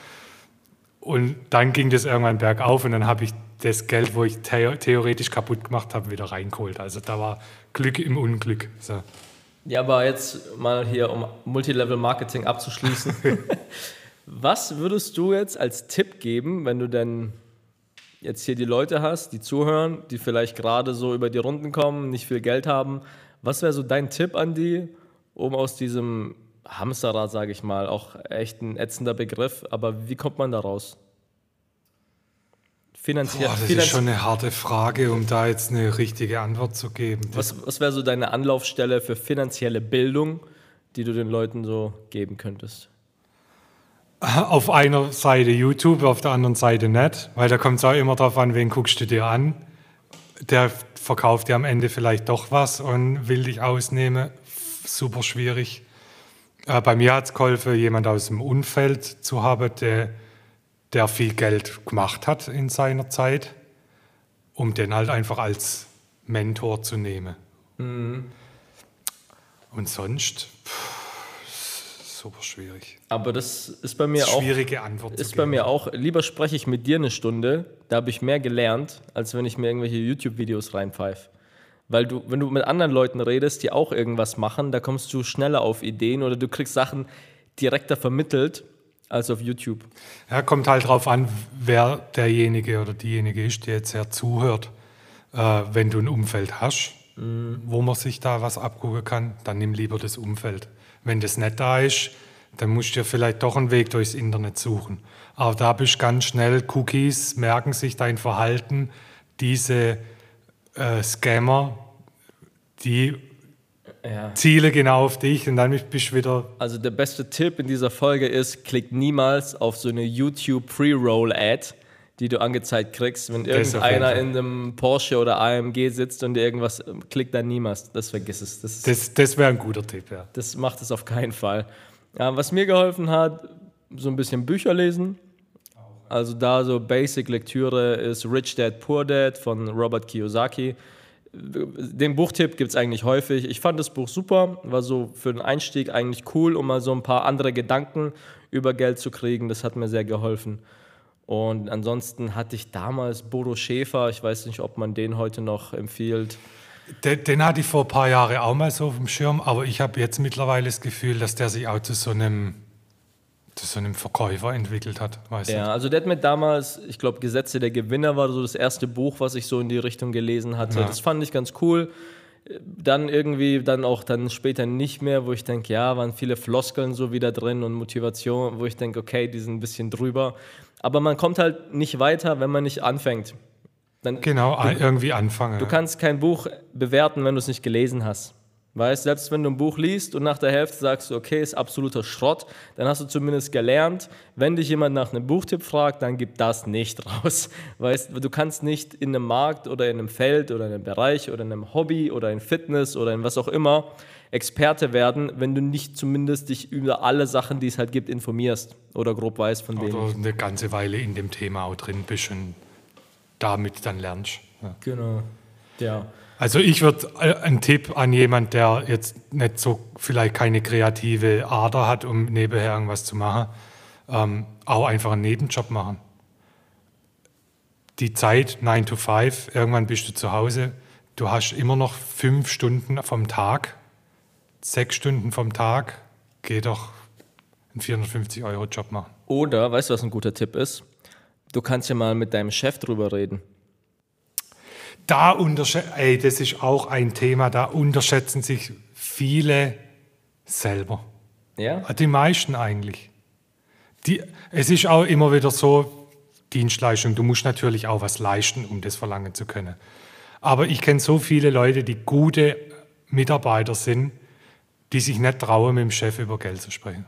Und dann ging das irgendwann bergauf und dann habe ich das Geld, wo ich the theoretisch kaputt gemacht habe, wieder reingeholt. Also da war Glück im Unglück. So. Ja, aber jetzt mal hier, um Multilevel-Marketing abzuschließen. Was würdest du jetzt als Tipp geben, wenn du denn jetzt hier die Leute hast, die zuhören, die vielleicht gerade so über die Runden kommen, nicht viel Geld haben? Was wäre so dein Tipp an die, um aus diesem Hamsterrad, sage ich mal, auch echt ein ätzender Begriff, aber wie kommt man da raus? Finanziell. Boah, das finanz- ist schon eine harte Frage, um da jetzt eine richtige Antwort zu geben. Was was wäre so deine Anlaufstelle für finanzielle Bildung, die du den Leuten so geben könntest? auf einer Seite YouTube, auf der anderen Seite nicht, weil da kommt es auch immer darauf an, wen guckst du dir an. Der verkauft dir am Ende vielleicht doch was und will dich ausnehmen. Super schwierig. Äh, bei mir hat es geholfen, jemand aus dem Umfeld zu haben, der, der viel Geld gemacht hat in seiner Zeit, um den halt einfach als Mentor zu nehmen. Und sonst, super schwierig. Aber das ist bei mir auch Schwierige Antwort ist bei mir auch. Lieber spreche ich mit dir eine Stunde, da habe ich mehr gelernt, als wenn ich mir irgendwelche YouTube-Videos reinpfeife. Weil du, wenn du mit anderen Leuten redest, die auch irgendwas machen, da kommst du schneller auf Ideen oder du kriegst Sachen direkter vermittelt als auf YouTube. Ja, kommt halt drauf an, wer derjenige oder diejenige ist, der jetzt sehr zuhört. Äh, wenn du ein Umfeld hast, wo man sich da was abgucken kann, dann nimm lieber das Umfeld. Wenn das nicht da ist, dann musst du dir vielleicht doch einen Weg durchs Internet suchen. Aber da bist du ganz schnell, Cookies merken sich dein Verhalten. Diese äh, Scammer, die Ja. zielen genau auf dich und dann bist du wieder Also der beste Tipp in dieser Folge ist, klick niemals auf so eine YouTube Pre-Roll-Ad, die du angezeigt kriegst, wenn Das irgendeiner in einem Porsche oder AMG sitzt und dir irgendwas, klick da niemals. Das vergiss es. Das, Das, das wäre ein guter Tipp, ja. das macht es auf keinen Fall. Ja, was mir geholfen hat, so ein bisschen Bücher lesen. Also da so Basic-Lektüre ist Rich Dad, Poor Dad von Robert Kiyosaki. Den Buchtipp gibt es eigentlich häufig. Ich fand das Buch super, war so für den Einstieg eigentlich cool, um mal so ein paar andere Gedanken über Geld zu kriegen. Das hat mir sehr geholfen. Und ansonsten hatte ich damals Bodo Schäfer, ich weiß nicht, ob man den heute noch empfiehlt. Den, den hatte ich vor ein paar Jahren auch mal so auf dem Schirm, aber ich habe jetzt mittlerweile das Gefühl, dass der sich auch zu so einem, zu so einem Verkäufer entwickelt hat. Weißt Ja, also der hat mir damals, ich glaube, Gesetze der Gewinner war so das erste Buch, was ich so in die Richtung gelesen hatte. Ja. Das fand ich ganz cool. Dann irgendwie, dann auch dann später nicht mehr, wo ich denke, ja, waren viele Floskeln so wieder drin und Motivation, wo ich denke, okay, die sind ein bisschen drüber. Aber man kommt halt nicht weiter, wenn man nicht anfängt. Dann, du? Genau, ein- irgendwie anfangen. Du kannst kein Buch bewerten, wenn du es nicht gelesen hast. Weißt, selbst wenn du ein Buch liest und nach der Hälfte sagst du, okay, ist absoluter Schrott, dann hast du zumindest gelernt, wenn dich jemand nach einem Buchtipp fragt, dann gib das nicht raus. Weißt, du kannst nicht in einem Markt oder in einem Feld oder in einem Bereich oder in einem Hobby oder in Fitness oder in was auch immer Experte werden, wenn du nicht zumindest dich über alle Sachen, die es halt gibt, informierst oder grob weißt von denen. Oder eine ganze Weile in dem Thema auch drin bist und damit dann lernst. Ja. Genau. Ja. Also ich würde äh, einen Tipp an jemand, der jetzt nicht so vielleicht keine kreative Ader hat, um nebenher irgendwas zu machen, ähm, auch einfach einen Nebenjob machen. Die Zeit 9 to 5, irgendwann bist du zu Hause, du hast immer noch fünf Stunden vom Tag, sechs Stunden vom Tag, geh doch einen 450 Euro Job machen. Oder, weißt du, was ein guter Tipp ist? Du kannst ja mal mit deinem Chef drüber reden. Da unterschätzen, ey, das ist auch ein Thema, da unterschätzen sich viele selber. Ja? Die meisten eigentlich. Die, es ist auch immer wieder so, Dienstleistung, du musst natürlich auch was leisten, um das verlangen zu können. Aber ich kenne so viele Leute, die gute Mitarbeiter sind, die sich nicht trauen, mit dem Chef über Geld zu sprechen.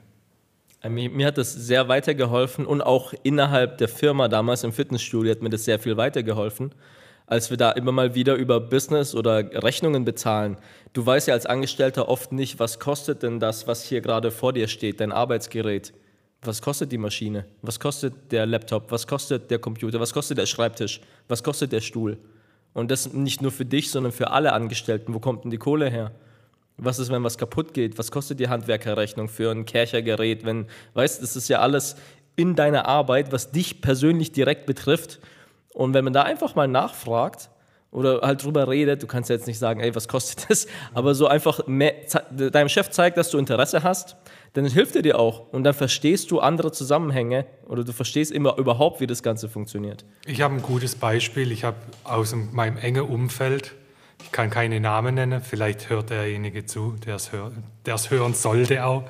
Äh, Mir, mir hat das sehr weitergeholfen und auch innerhalb der Firma damals im Fitnessstudio hat mir das sehr viel weitergeholfen, als wir da immer mal wieder über Business oder Rechnungen bezahlen. Du weißt ja als Angestellter oft nicht, was kostet denn das, was hier gerade vor dir steht, dein Arbeitsgerät. Was kostet die Maschine? Was kostet der Laptop? Was kostet der Computer? Was kostet der Schreibtisch? Was kostet der Stuhl? Und das nicht nur für dich, sondern für alle Angestellten. Wo kommt denn die Kohle her? Was ist, wenn was kaputt geht? Was kostet die Handwerkerrechnung für ein Kerchergerät? Wenn, weißt, das ist ja alles in deiner Arbeit, was dich persönlich direkt betrifft. Und wenn man da einfach mal nachfragt oder halt drüber redet, du kannst ja jetzt nicht sagen, ey, was kostet das? Aber so einfach mehr, deinem Chef zeigt, dass du Interesse hast, dann hilft er dir auch. Und dann verstehst du andere Zusammenhänge oder du verstehst immer überhaupt, wie das Ganze funktioniert. Ich habe ein gutes Beispiel. Ich habe aus meinem engen Umfeld, ich kann keine Namen nennen, vielleicht hört derjenige zu, der es hör, hören sollte auch.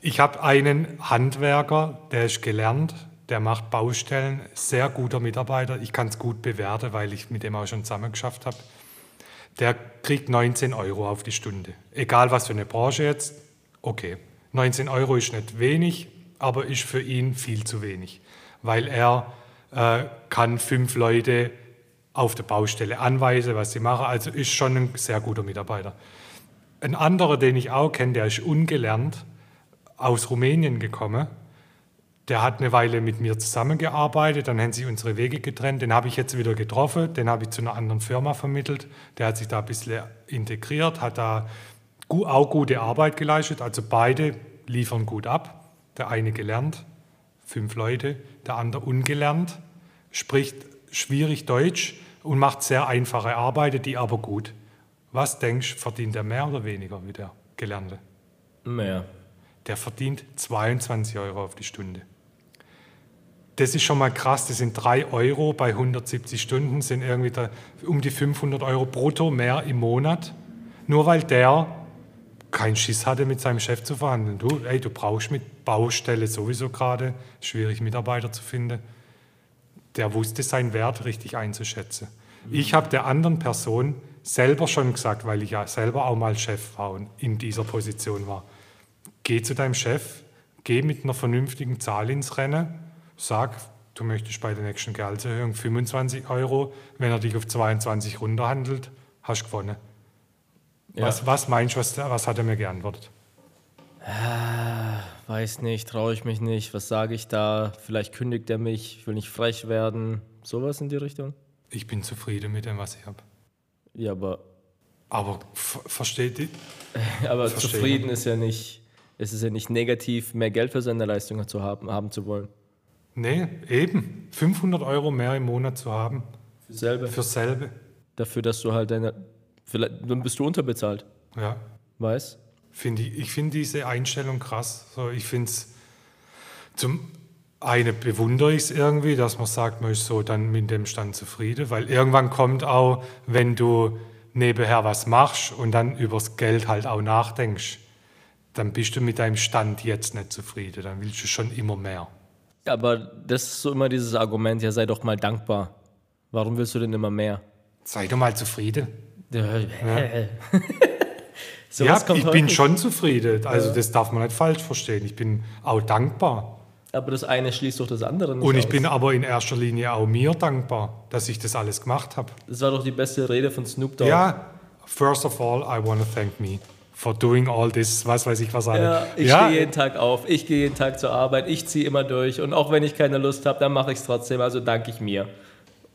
Ich habe einen Handwerker, der ist gelernt, der macht Baustellen, sehr guter Mitarbeiter. Ich kann es gut bewerten, weil ich mit dem auch schon zusammen geschafft habe. Der kriegt 19 Euro auf die Stunde. Egal was für eine Branche jetzt, okay. 19 Euro ist nicht wenig, aber ist für ihn viel zu wenig, weil er äh, kann fünf Leute auf der Baustelle anweisen, was sie machen. Also ist schon ein sehr guter Mitarbeiter. Ein anderer, den ich auch kenne, der ist ungelernt, aus Rumänien gekommen. Der hat eine Weile mit mir zusammengearbeitet, dann haben sich unsere Wege getrennt. Den habe ich jetzt wieder getroffen, den habe ich zu einer anderen Firma vermittelt. Der hat sich da ein bisschen integriert, hat da auch gute Arbeit geleistet. Also beide liefern gut ab. Der eine gelernt, fünf Leute, der andere ungelernt, spricht schwierig Deutsch und macht sehr einfache Arbeit, die aber gut. Was denkst du, verdient er mehr oder weniger wie der Gelernte? Mehr. Der verdient 22 Euro auf die Stunde. Das ist schon mal krass, das sind 3 Euro bei 170 Stunden, sind irgendwie da um die 500 Euro brutto mehr im Monat. Nur weil der keinen Schiss hatte, mit seinem Chef zu verhandeln. Du, ey, du brauchst mit Baustelle sowieso gerade, schwierig Mitarbeiter zu finden. Der wusste seinen Wert richtig einzuschätzen. Ich habe der anderen Person selber schon gesagt, weil ich ja selber auch mal Chef war und in dieser Position war. Geh zu deinem Chef, geh mit einer vernünftigen Zahl ins Rennen, sag, du möchtest bei der nächsten Gehaltserhöhung 25 Euro, wenn er dich auf 22 runterhandelt, hast du gewonnen. Ja. Was, was meinst du, was, was hat er mir geantwortet? Weiß nicht, traue ich mich nicht. Was sage ich da? Vielleicht kündigt er mich, ich will nicht frech werden. Sowas in die Richtung? Ich bin zufrieden mit dem, was ich habe. Ja, aber, Aber versteht ihr? aber Verstehe. zufrieden ist ja nicht, ist es ja nicht negativ, mehr Geld für seine Leistung zu haben, haben zu wollen. Nee, eben. 500 Euro mehr im Monat zu haben, Selbe. für selbe. Dafür, dass du halt deine. Vielleicht, dann bist du unterbezahlt. Ja. Weißt? Find ich ich finde diese Einstellung krass. So, ich finde es zum einen bewundere ich es irgendwie, dass man sagt, man ist so dann mit dem Stand zufrieden, weil irgendwann kommt auch, wenn du nebenher was machst und dann übers Geld halt auch nachdenkst, dann bist du mit deinem Stand jetzt nicht zufrieden, dann willst du schon immer mehr. Aber das ist so immer dieses Argument, ja, sei doch mal dankbar. Warum willst du denn immer mehr? Sei doch mal zufrieden. so ja, was kommt ich bin schon zufrieden. Also das darf man nicht falsch verstehen. Ich bin auch dankbar. Aber das eine schließt doch das andere nicht Und ich aus. bin aber in erster Linie auch mir dankbar, dass ich das alles gemacht habe. Das war doch die beste Rede von Snoop Dogg. Ja, first of all, I want to thank me for doing all this, was weiß ich was alles. Ja, ich ja, stehe jeden Tag auf, ich gehe jeden Tag zur Arbeit, ich ziehe immer durch und auch wenn ich keine Lust habe, dann mache ich es trotzdem, also danke ich mir.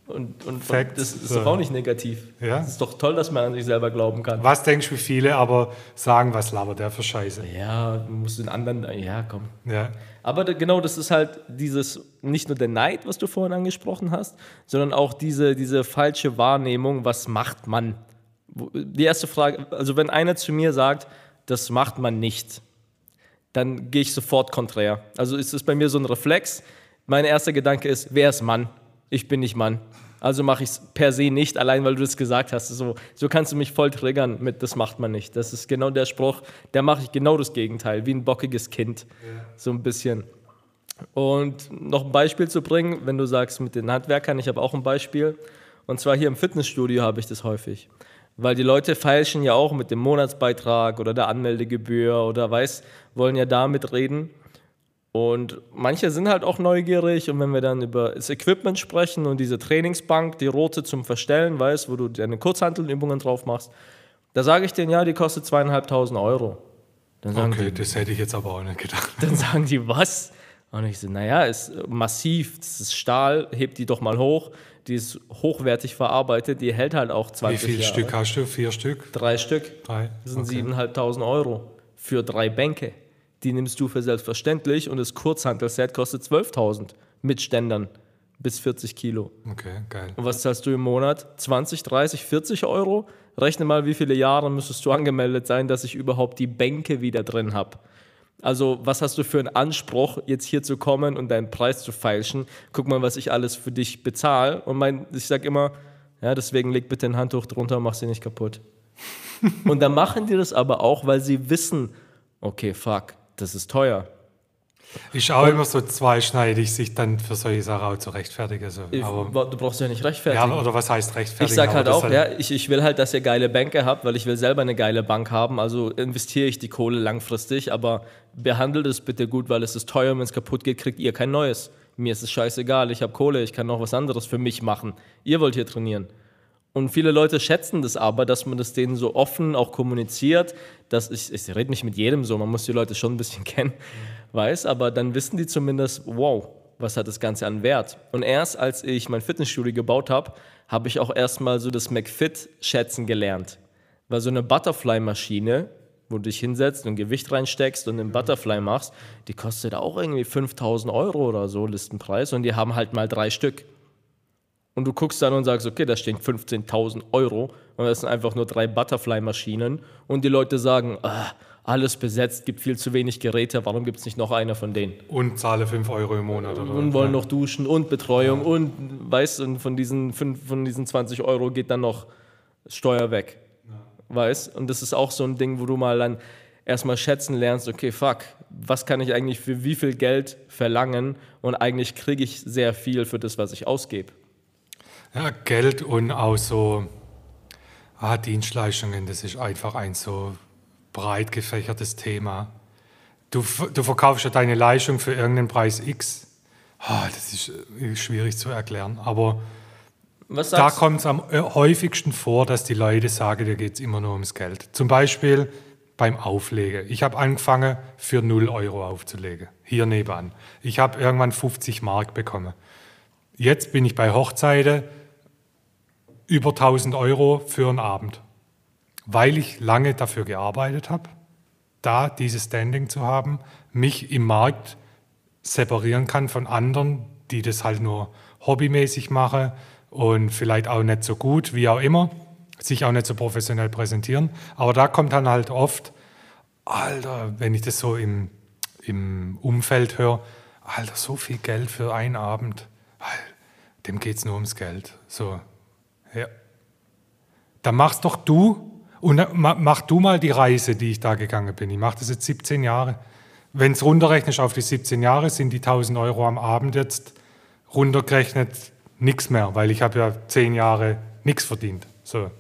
Und, und Facts. das ist So. doch auch nicht negativ. Ja. Es ist doch toll, dass man an sich selber glauben kann. was denkst du, wie viele aber sagen, was labert der für Scheiße? Ja, du musst den anderen, ja, komm. Ja. Aber genau, das ist halt dieses, nicht nur der Neid, was du vorhin angesprochen hast, sondern auch diese, diese falsche Wahrnehmung, was macht man? Die erste Frage, also wenn einer zu mir sagt, das macht man nicht, dann gehe ich sofort konträr. Also ist es bei mir so ein Reflex. Mein erster Gedanke ist, wer ist Mann? Ich bin nicht Mann. Also mache ich es per se nicht, allein weil du das gesagt hast. So, so kannst du mich voll triggern mit, das macht man nicht. Das ist genau der Spruch, da mache ich genau das Gegenteil, wie ein bockiges Kind. So ein bisschen. Und noch ein Beispiel zu bringen, wenn du sagst mit den Handwerkern, ich habe auch ein Beispiel. Und zwar hier im Fitnessstudio habe ich das häufig. Weil die Leute feilschen ja auch mit dem Monatsbeitrag oder der Anmeldegebühr oder weiß, wollen ja damit reden. Und manche sind halt auch neugierig und wenn wir dann über das Equipment sprechen und diese Trainingsbank, die rote zum Verstellen, weißt, wo du deine Kurzhantelübungen drauf machst, da sage ich denen, ja, die kostet zweieinhalbtausend Euro. Dann sagen, Okay, die, das hätte ich jetzt aber auch nicht gedacht. dann sagen die, was? Und ich so, naja, ist massiv, das ist Stahl, hebt die doch mal hoch, die ist hochwertig verarbeitet, die hält halt auch Wie 20 viel Jahre. Stück hast du? Vier Stück? Drei Stück. Drei? Das sind Okay. 7.500 Euro für drei Bänke. Die nimmst du für selbstverständlich und das Kurzhantelset kostet 12.000 mit Ständern bis 40 Kilo. Okay, geil. Und was zahlst du im Monat? 20, 30, 40 Euro? Rechne mal, wie viele Jahre müsstest du angemeldet sein, dass ich überhaupt die Bänke wieder drin habe. Also, was hast du für einen Anspruch, jetzt hier zu kommen und deinen Preis zu feilschen? Guck mal, was ich alles für dich bezahle. Und mein, ich sage immer, ja, deswegen leg bitte ein Handtuch drunter und mach sie nicht kaputt. und dann machen die das aber auch, weil sie wissen, okay, fuck, das ist teuer. Ist auch immer so zweischneidig, sich dann für solche Sachen auch zu rechtfertigen. So. Aber, du brauchst ja nicht rechtfertigen. ja, oder was heißt rechtfertigen? Ich sage halt auch, ja, ich, ich will halt, dass ihr geile Bänke habt, weil ich will selber eine geile Bank haben. Also investiere ich die Kohle langfristig, aber behandelt es bitte gut, weil es ist teuer. Wenn es kaputt geht, kriegt ihr kein neues. Mir ist es scheißegal, ich habe Kohle, ich kann noch was anderes für mich machen. Ihr wollt hier trainieren. Und viele Leute schätzen das aber, dass man das denen so offen auch kommuniziert, dass ich, ich rede nicht mit jedem so, man muss die Leute schon ein bisschen kennen, weiß, aber dann wissen die zumindest, wow, was hat das Ganze an Wert? Und erst als ich mein Fitnessstudio gebaut habe, habe ich auch erstmal so das McFit schätzen gelernt. Weil so eine Butterfly-Maschine, wo du dich hinsetzt und Gewicht reinsteckst und einen Butterfly machst, die kostet auch irgendwie 5000 Euro oder so, Listenpreis, und die haben halt mal drei Stück. Und du guckst dann und sagst, okay, da stehen 15.000 Euro und das sind einfach nur drei Butterfly-Maschinen. Und die Leute sagen, ah, alles besetzt, gibt viel zu wenig Geräte, warum gibt es nicht noch einer von denen? Und zahle 5 Euro im Monat. Oder? Und wollen noch duschen und Betreuung und weißt und von diesen, fünf, von diesen 20 Euro geht dann noch Steuer weg. Weißt? Und das ist auch so ein Ding, wo du mal dann erstmal schätzen lernst, okay, fuck, was kann ich eigentlich für wie viel Geld verlangen und eigentlich kriege ich sehr viel für das, was ich ausgebe. Ja, Geld und auch so ah, Dienstleistungen, das ist einfach ein so breit gefächertes Thema. Du, du verkaufst ja deine Leistung für irgendeinen Preis X. Ah, das ist äh, schwierig zu erklären. Aber da kommt es am äh, häufigsten vor, dass die Leute sagen, da geht es immer nur ums Geld. Zum Beispiel beim Auflegen. Ich habe angefangen, für 0 Euro aufzulegen, hier nebenan. Ich habe irgendwann 50 Mark bekommen. Jetzt bin ich bei Hochzeiten über 1000 Euro für einen Abend, weil ich lange dafür gearbeitet habe, da dieses Standing zu haben, mich im Markt separieren kann von anderen, die das halt nur hobbymäßig machen und vielleicht auch nicht so gut, wie auch immer, sich auch nicht so professionell präsentieren. Aber da kommt dann halt oft, Alter, wenn ich das so im, im Umfeld höre, Alter, so viel Geld für einen Abend, dem geht es nur ums Geld. So, ja. Dann machst doch du und mach du mal die Reise, die ich da gegangen bin. Ich mache das jetzt 17 Jahre. Wenn es runterrechnest auf die 17 Jahre, sind die 1000 Euro am Abend jetzt runtergerechnet nichts mehr, weil ich habe ja 10 Jahre nichts verdient. So,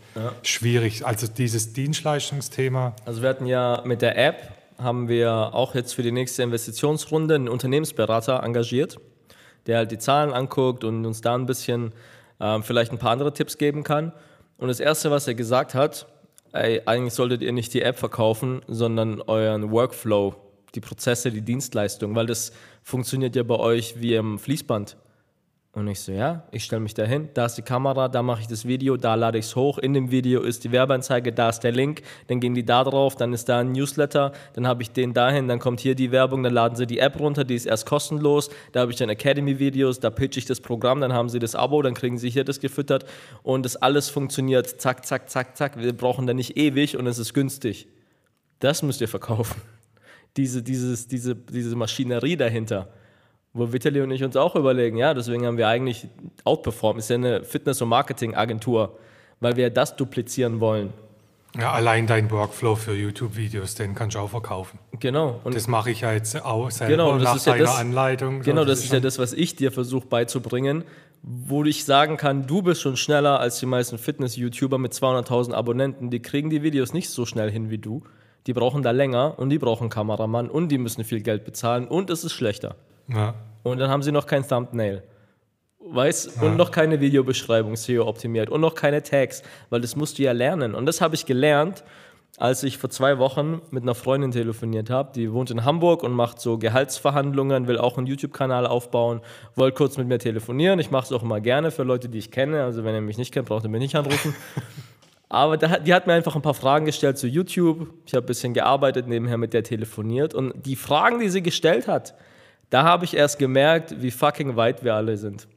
schwierig. Also dieses Dienstleistungsthema, Also wir hatten ja mit der App, haben wir auch jetzt für die nächste Investitionsrunde einen Unternehmensberater engagiert, der halt die Zahlen anguckt und uns da ein bisschen ähm, vielleicht ein paar andere Tipps geben kann. Und das Erste, was er gesagt hat, ey, eigentlich solltet ihr nicht die App verkaufen, sondern euren Workflow, die Prozesse, die Dienstleistung, weil das funktioniert ja bei euch wie im Fließband. Und ich so, ja, ich stelle mich da hin, da ist die Kamera, da mache ich das Video, da lade ich es hoch, in dem Video ist die Werbeanzeige, da ist der Link, dann gehen die da drauf, dann ist da ein Newsletter, dann habe ich den dahin, dann kommt hier die Werbung, dann laden sie die App runter, die ist erst kostenlos, da habe ich dann Academy-Videos, da pitch ich das Programm, dann haben sie das Abo, dann kriegen sie hier das gefüttert und das alles funktioniert, zack, zack, zack, zack, wir brauchen da nicht ewig und es ist günstig. Das müsst ihr verkaufen. Diese, dieses, diese, diese Maschinerie dahinter. Wo Vitali und ich uns auch überlegen, ja, deswegen haben wir eigentlich Outperform, ist ja eine Fitness- und Marketing-Agentur, weil wir das duplizieren wollen. Ja, allein dein Workflow für YouTube-Videos, den kannst du auch verkaufen. Genau. Und Das mache ich ja jetzt auch selber Genau, das nach ist ja deiner das- Anleitung. Genau, So, das ist ja das, was ich dir versuche beizubringen, wo ich sagen kann, du bist schon schneller als die meisten Fitness-YouTuber mit 200.000 Abonnenten. Die kriegen die Videos nicht so schnell hin wie du. Die brauchen da länger und die brauchen Kameramann und die müssen viel Geld bezahlen und es ist schlechter. Ja. Und dann haben sie noch kein Thumbnail. Weiß? Und noch keine Videobeschreibung SEO optimiert und noch keine Tags, weil das musst du ja lernen. Und das habe ich gelernt, als ich vor zwei Wochen mit einer Freundin telefoniert habe. Die wohnt in Hamburg und macht so Gehaltsverhandlungen, will auch einen YouTube-Kanal aufbauen, wollte kurz mit mir telefonieren. Ich mache es auch immer gerne für Leute, die ich kenne. Also wenn ihr mich nicht kennt, braucht ihr mich nicht anrufen. Aber die hat mir einfach ein paar Fragen gestellt zu YouTube. Ich habe ein bisschen gearbeitet, nebenher mit der telefoniert. Und die Fragen, die sie gestellt hat, da habe ich erst gemerkt, wie fucking weit wir alle sind.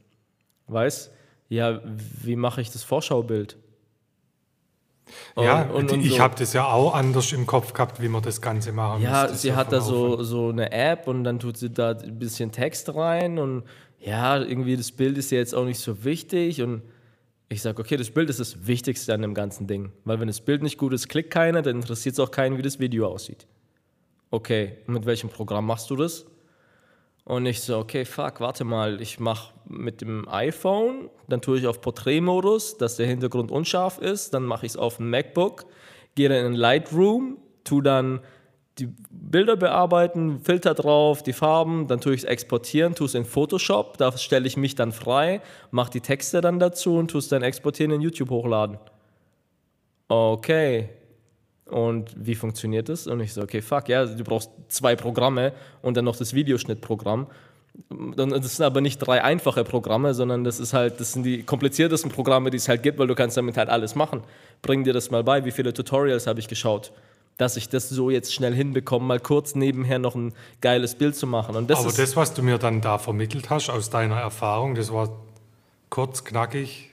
Weißt? Ja, wie mache ich das Vorschaubild? Ja, Und- und- und ich so. habe das ja auch anders im Kopf gehabt, wie man das Ganze machen Ja, müsste, sie hat da so, so eine App und dann tut sie da ein bisschen Text rein und ja, irgendwie das Bild ist ja jetzt auch nicht so wichtig und ich sage, okay, das Bild ist das Wichtigste an dem ganzen Ding, weil wenn das Bild nicht gut ist, klickt keiner, dann interessiert es auch keinen, wie das Video aussieht. Okay, und mit welchem Programm machst du das? Und ich so, okay, fuck, warte mal, ich mache mit dem iPhone, dann tue ich auf Porträtmodus, dass der Hintergrund unscharf ist, dann mache ich es auf dem MacBook, gehe dann in Lightroom, tue dann die Bilder bearbeiten, Filter drauf, die Farben, dann tue ich es exportieren, tue es in Photoshop, da stelle ich mich dann frei, mache die Texte dann dazu und tue es dann exportieren in YouTube hochladen. Okay, und wie funktioniert das? Und ich so, okay, fuck, ja, du brauchst zwei Programme und dann noch das Videoschnittprogramm. Das sind aber nicht drei einfache Programme, sondern das ist halt, das sind die kompliziertesten Programme, die es halt gibt, weil du kannst damit halt alles machen. Bring dir das mal bei, wie viele Tutorials habe ich geschaut, dass ich das so jetzt schnell hinbekomme, mal kurz nebenher noch ein geiles Bild zu machen. Und das Aber das, was du mir dann da vermittelt hast aus deiner Erfahrung, das war kurz, knackig.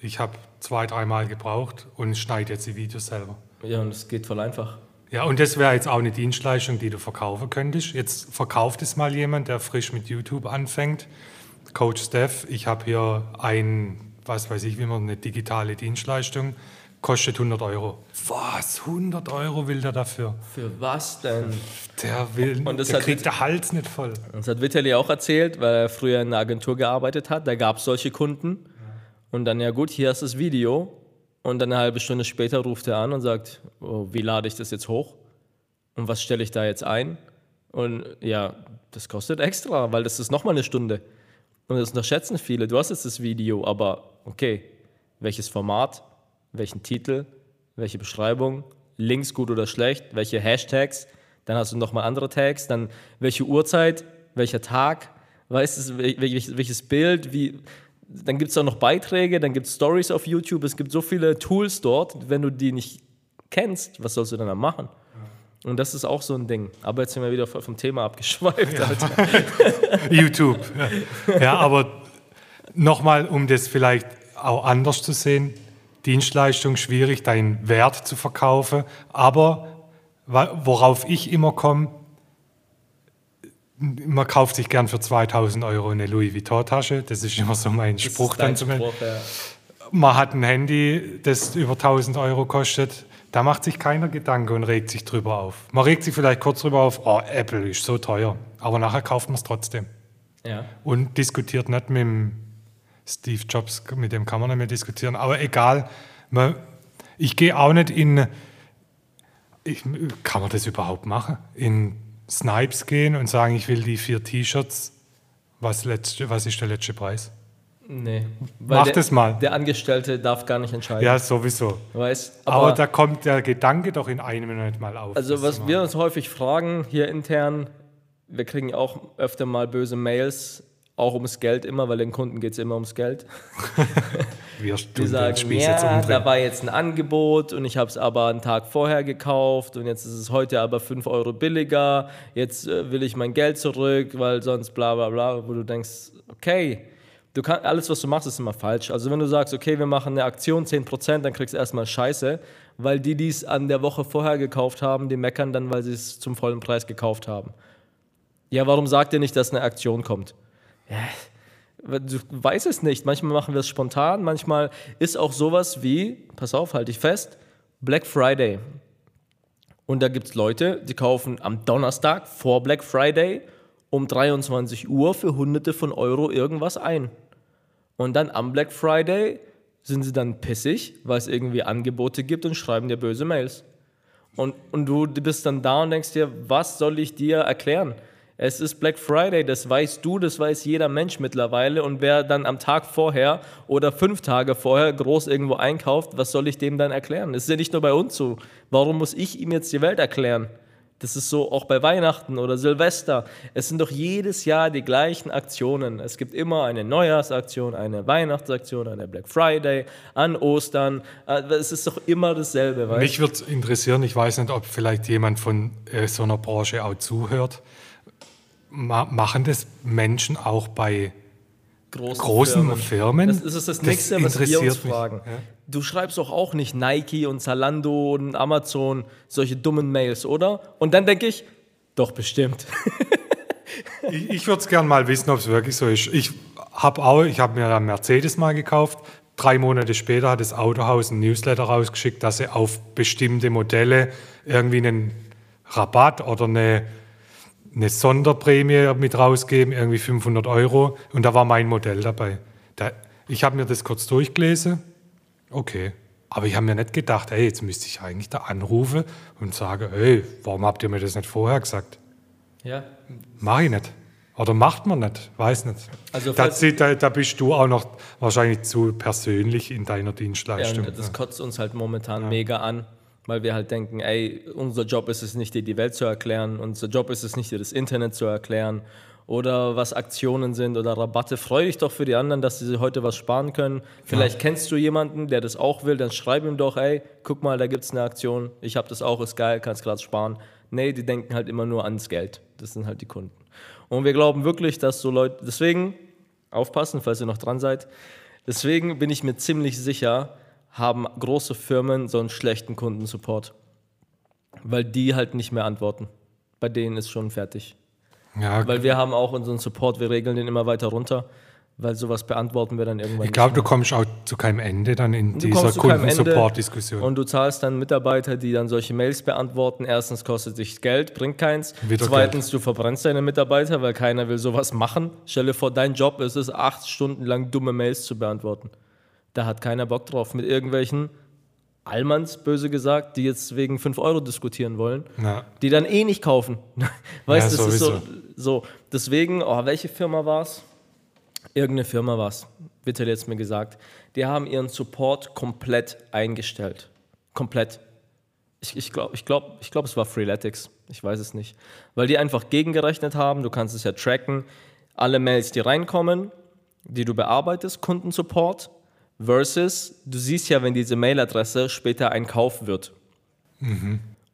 Ich habe zwei, dreimal gebraucht und schneide jetzt die Videos selber. Ja, und es geht voll einfach. Ja, und das wäre jetzt auch eine Dienstleistung, die du verkaufen könntest. Jetzt verkauft es mal jemand, der frisch mit YouTube anfängt. Coach Steph, ich habe hier ein, was weiß ich, wie man eine digitale Dienstleistung, kostet 100 Euro. Was? 100 Euro will der dafür? Für was denn? Der will, Und das der kriegt der Hals nicht voll. Das hat Vitali auch erzählt, weil er früher in einer Agentur gearbeitet hat. Da gab es solche Kunden. Und dann, ja gut, hier ist das Video. Und dann eine halbe Stunde später ruft er an und sagt, oh, wie lade ich das jetzt hoch? Und was stelle ich da jetzt ein? Und ja, das kostet extra, weil das ist nochmal eine Stunde. Und das unterschätzen viele. Du hast jetzt das Video, aber okay, welches Format, welchen Titel, welche Beschreibung, Links gut oder schlecht, welche Hashtags, dann hast du nochmal andere Tags, dann welche Uhrzeit, welcher Tag, weißt du, wel- welches, welches Bild, wie, dann gibt es auch noch Beiträge, dann gibt es Stories auf YouTube, es gibt so viele Tools dort, wenn du die nicht kennst, was sollst du dann da machen? Und das ist auch so ein Ding. Aber jetzt sind wir wieder voll vom Thema abgeschweift. Alter. YouTube. Ja, ja aber nochmal, um das vielleicht auch anders zu sehen, Dienstleistung schwierig, deinen Wert zu verkaufen. Aber worauf ich immer komme, man kauft sich gern für 2000 Euro eine Louis Vuitton-Tasche. Das ist immer so mein Spruch dann zum. Spruch, ja. Man hat ein Handy, das über 1000 Euro kostet. Da macht sich keiner Gedanke und regt sich drüber auf. Man regt sich vielleicht kurz drüber auf, oh, Apple ist so teuer. Aber nachher kauft man es trotzdem. Ja. Und diskutiert nicht mit dem Steve Jobs, mit dem kann man nicht mehr diskutieren. Aber egal, man, ich gehe auch nicht in, ich, kann man das überhaupt machen? In Snipes gehen und sagen, ich will die vier T-Shirts. Was, letzte, was ist der letzte Preis? Nee. Mach der, das mal. Der Angestellte darf gar nicht entscheiden. Ja, sowieso. Weiß, Aber, da kommt der Gedanke doch in einem Minute mal auf. Also was wir uns häufig fragen hier intern, wir kriegen auch öfter mal böse Mails, auch ums Geld immer, weil den Kunden geht es immer ums Geld. wir Die sagen, ja, da war jetzt ein Angebot und ich habe es aber einen Tag vorher gekauft und jetzt ist es heute aber 5 Euro billiger, jetzt äh, will ich mein Geld zurück, weil sonst bla bla bla, wo du denkst, okay, du kann, alles, was du machst, ist immer falsch. Also wenn du sagst, okay, wir machen eine Aktion 10%, dann kriegst du erstmal Scheiße, weil die, die es an der Woche vorher gekauft haben, die meckern dann, weil sie es zum vollen Preis gekauft haben. Ja, warum sagt ihr nicht, dass eine Aktion kommt? Du weißt es nicht. Manchmal machen wir es spontan, manchmal ist auch sowas wie, pass auf, halte ich fest, Black Friday. Und da gibt es Leute, die kaufen am Donnerstag vor Black Friday um 23 Uhr für Hunderte von Euro irgendwas ein. Und dann am Black Friday sind sie dann pissig, weil es irgendwie Angebote gibt und schreiben dir böse Mails. Und, und du bist dann da und denkst dir, was soll ich dir erklären? Es ist Black Friday, das weißt du, das weiß jeder Mensch mittlerweile. Und wer dann am Tag vorher oder fünf Tage vorher groß irgendwo einkauft, was soll ich dem dann erklären? Das ist ja nicht nur bei uns so. Warum muss ich ihm jetzt die Welt erklären? Das ist so auch bei Weihnachten oder Silvester. Es sind doch jedes Jahr die gleichen Aktionen. Es gibt immer eine Neujahrsaktion, eine Weihnachtsaktion, eine Black Friday, an Ostern. Äh, es ist doch immer dasselbe. Mich würde interessieren, ich weiß nicht, ob vielleicht jemand von äh, so einer Branche auch zuhört. Ma machen das Menschen auch bei großen, großen Firmen. Firmen? Das ist das, Das Nächste, was wir uns interessiert mich, fragen. ja. Du schreibst doch auch nicht Nike und Zalando und Amazon solche dummen Mails, oder? Und dann denke ich, doch bestimmt. Ich, ich würde es gerne mal wissen, ob es wirklich so ist. Ich habe auch, ich habe mir einen Mercedes mal gekauft. Drei Monate später hat das Autohaus ein Newsletter rausgeschickt, dass sie auf bestimmte Modelle irgendwie einen Rabatt oder eine, eine Sonderprämie mit rausgeben, irgendwie 500 Euro. Und da war mein Modell dabei. Da, ich habe mir das kurz durchgelesen. Okay. Aber ich habe mir nicht gedacht, ey, jetzt müsste ich eigentlich da anrufen und sagen, ey, warum habt ihr mir das nicht vorher gesagt? ja. Mach ich nicht. Oder macht man nicht, weiß nicht. Also da, falls- da, da bist du auch noch wahrscheinlich zu persönlich in deiner Ja, Dienstleistung. und das kotzt uns halt momentan mega an, weil wir halt denken, ey, unser Job ist es nicht, dir die Welt zu erklären, unser Job ist es nicht, dir das Internet zu erklären oder was Aktionen sind oder Rabatte. Freu dich doch für die anderen, dass sie heute was sparen können. Vielleicht kennst du jemanden, der das auch will, dann schreib ihm doch, ey, guck mal, da gibt es eine Aktion, ich habe das auch, ist geil, kannst gerade sparen. Nee, die denken halt immer nur ans Geld. Das sind halt die Kunden. Und wir glauben wirklich, dass so Leute, deswegen aufpassen, falls ihr noch dran seid. Deswegen bin ich mir ziemlich sicher, haben große Firmen so einen schlechten Kundensupport. Weil die halt nicht mehr antworten. Bei denen ist schon fertig. ja, Weil wir haben auch unseren Support, wir regeln den immer weiter runter, weil sowas beantworten wir dann irgendwann ich glaube, du kommst auch zu keinem Ende dann in Du dieser Kundensupport-Diskussion. Und du zahlst dann Mitarbeiter, die dann solche Mails beantworten. Erstens kostet dich Geld, bringt keins. Wieder Zweitens, du verbrennst deine Mitarbeiter, weil keiner will sowas machen. Stell dir vor, dein Job ist es, acht Stunden lang dumme Mails zu beantworten. Da hat keiner Bock drauf. Mit irgendwelchen Allmanns, böse gesagt, die jetzt wegen 5 Euro diskutieren wollen, Ja. die dann eh nicht kaufen. Weißt du, Ja, das ist so, so. Deswegen, oh, welche Firma war es? Irgendeine Firma war es, wird halt jetzt mir gesagt. Die haben ihren Support komplett eingestellt. Komplett. Ich, ich glaube, ich glaub, ich glaub, es war Freeletics. Ich weiß es nicht. Weil die einfach gegengerechnet haben. Du kannst es ja tracken. Alle Mails, die reinkommen, die du bearbeitest, Kundensupport, versus du siehst ja, wenn diese Mailadresse später ein Kauf wird.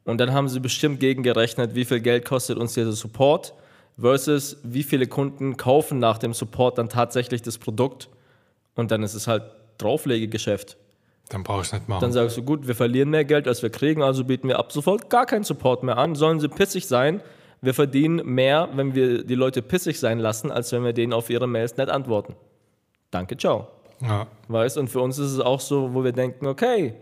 Und dann haben sie bestimmt gegengerechnet, wie viel Geld kostet uns dieser Support versus wie viele Kunden kaufen nach dem Support dann tatsächlich das Produkt. Und dann ist es halt Drauflegegeschäft. dann brauchst du nicht machen. Dann sagst du, gut, wir verlieren mehr Geld, als wir kriegen, also bieten wir ab sofort gar keinen Support mehr an. Sollen sie pissig sein? Wir verdienen mehr, wenn wir die Leute pissig sein lassen, als wenn wir denen auf ihre Mails nicht antworten. Danke, ciao. Ja. Weißt und für uns ist es auch so, wo wir denken, okay,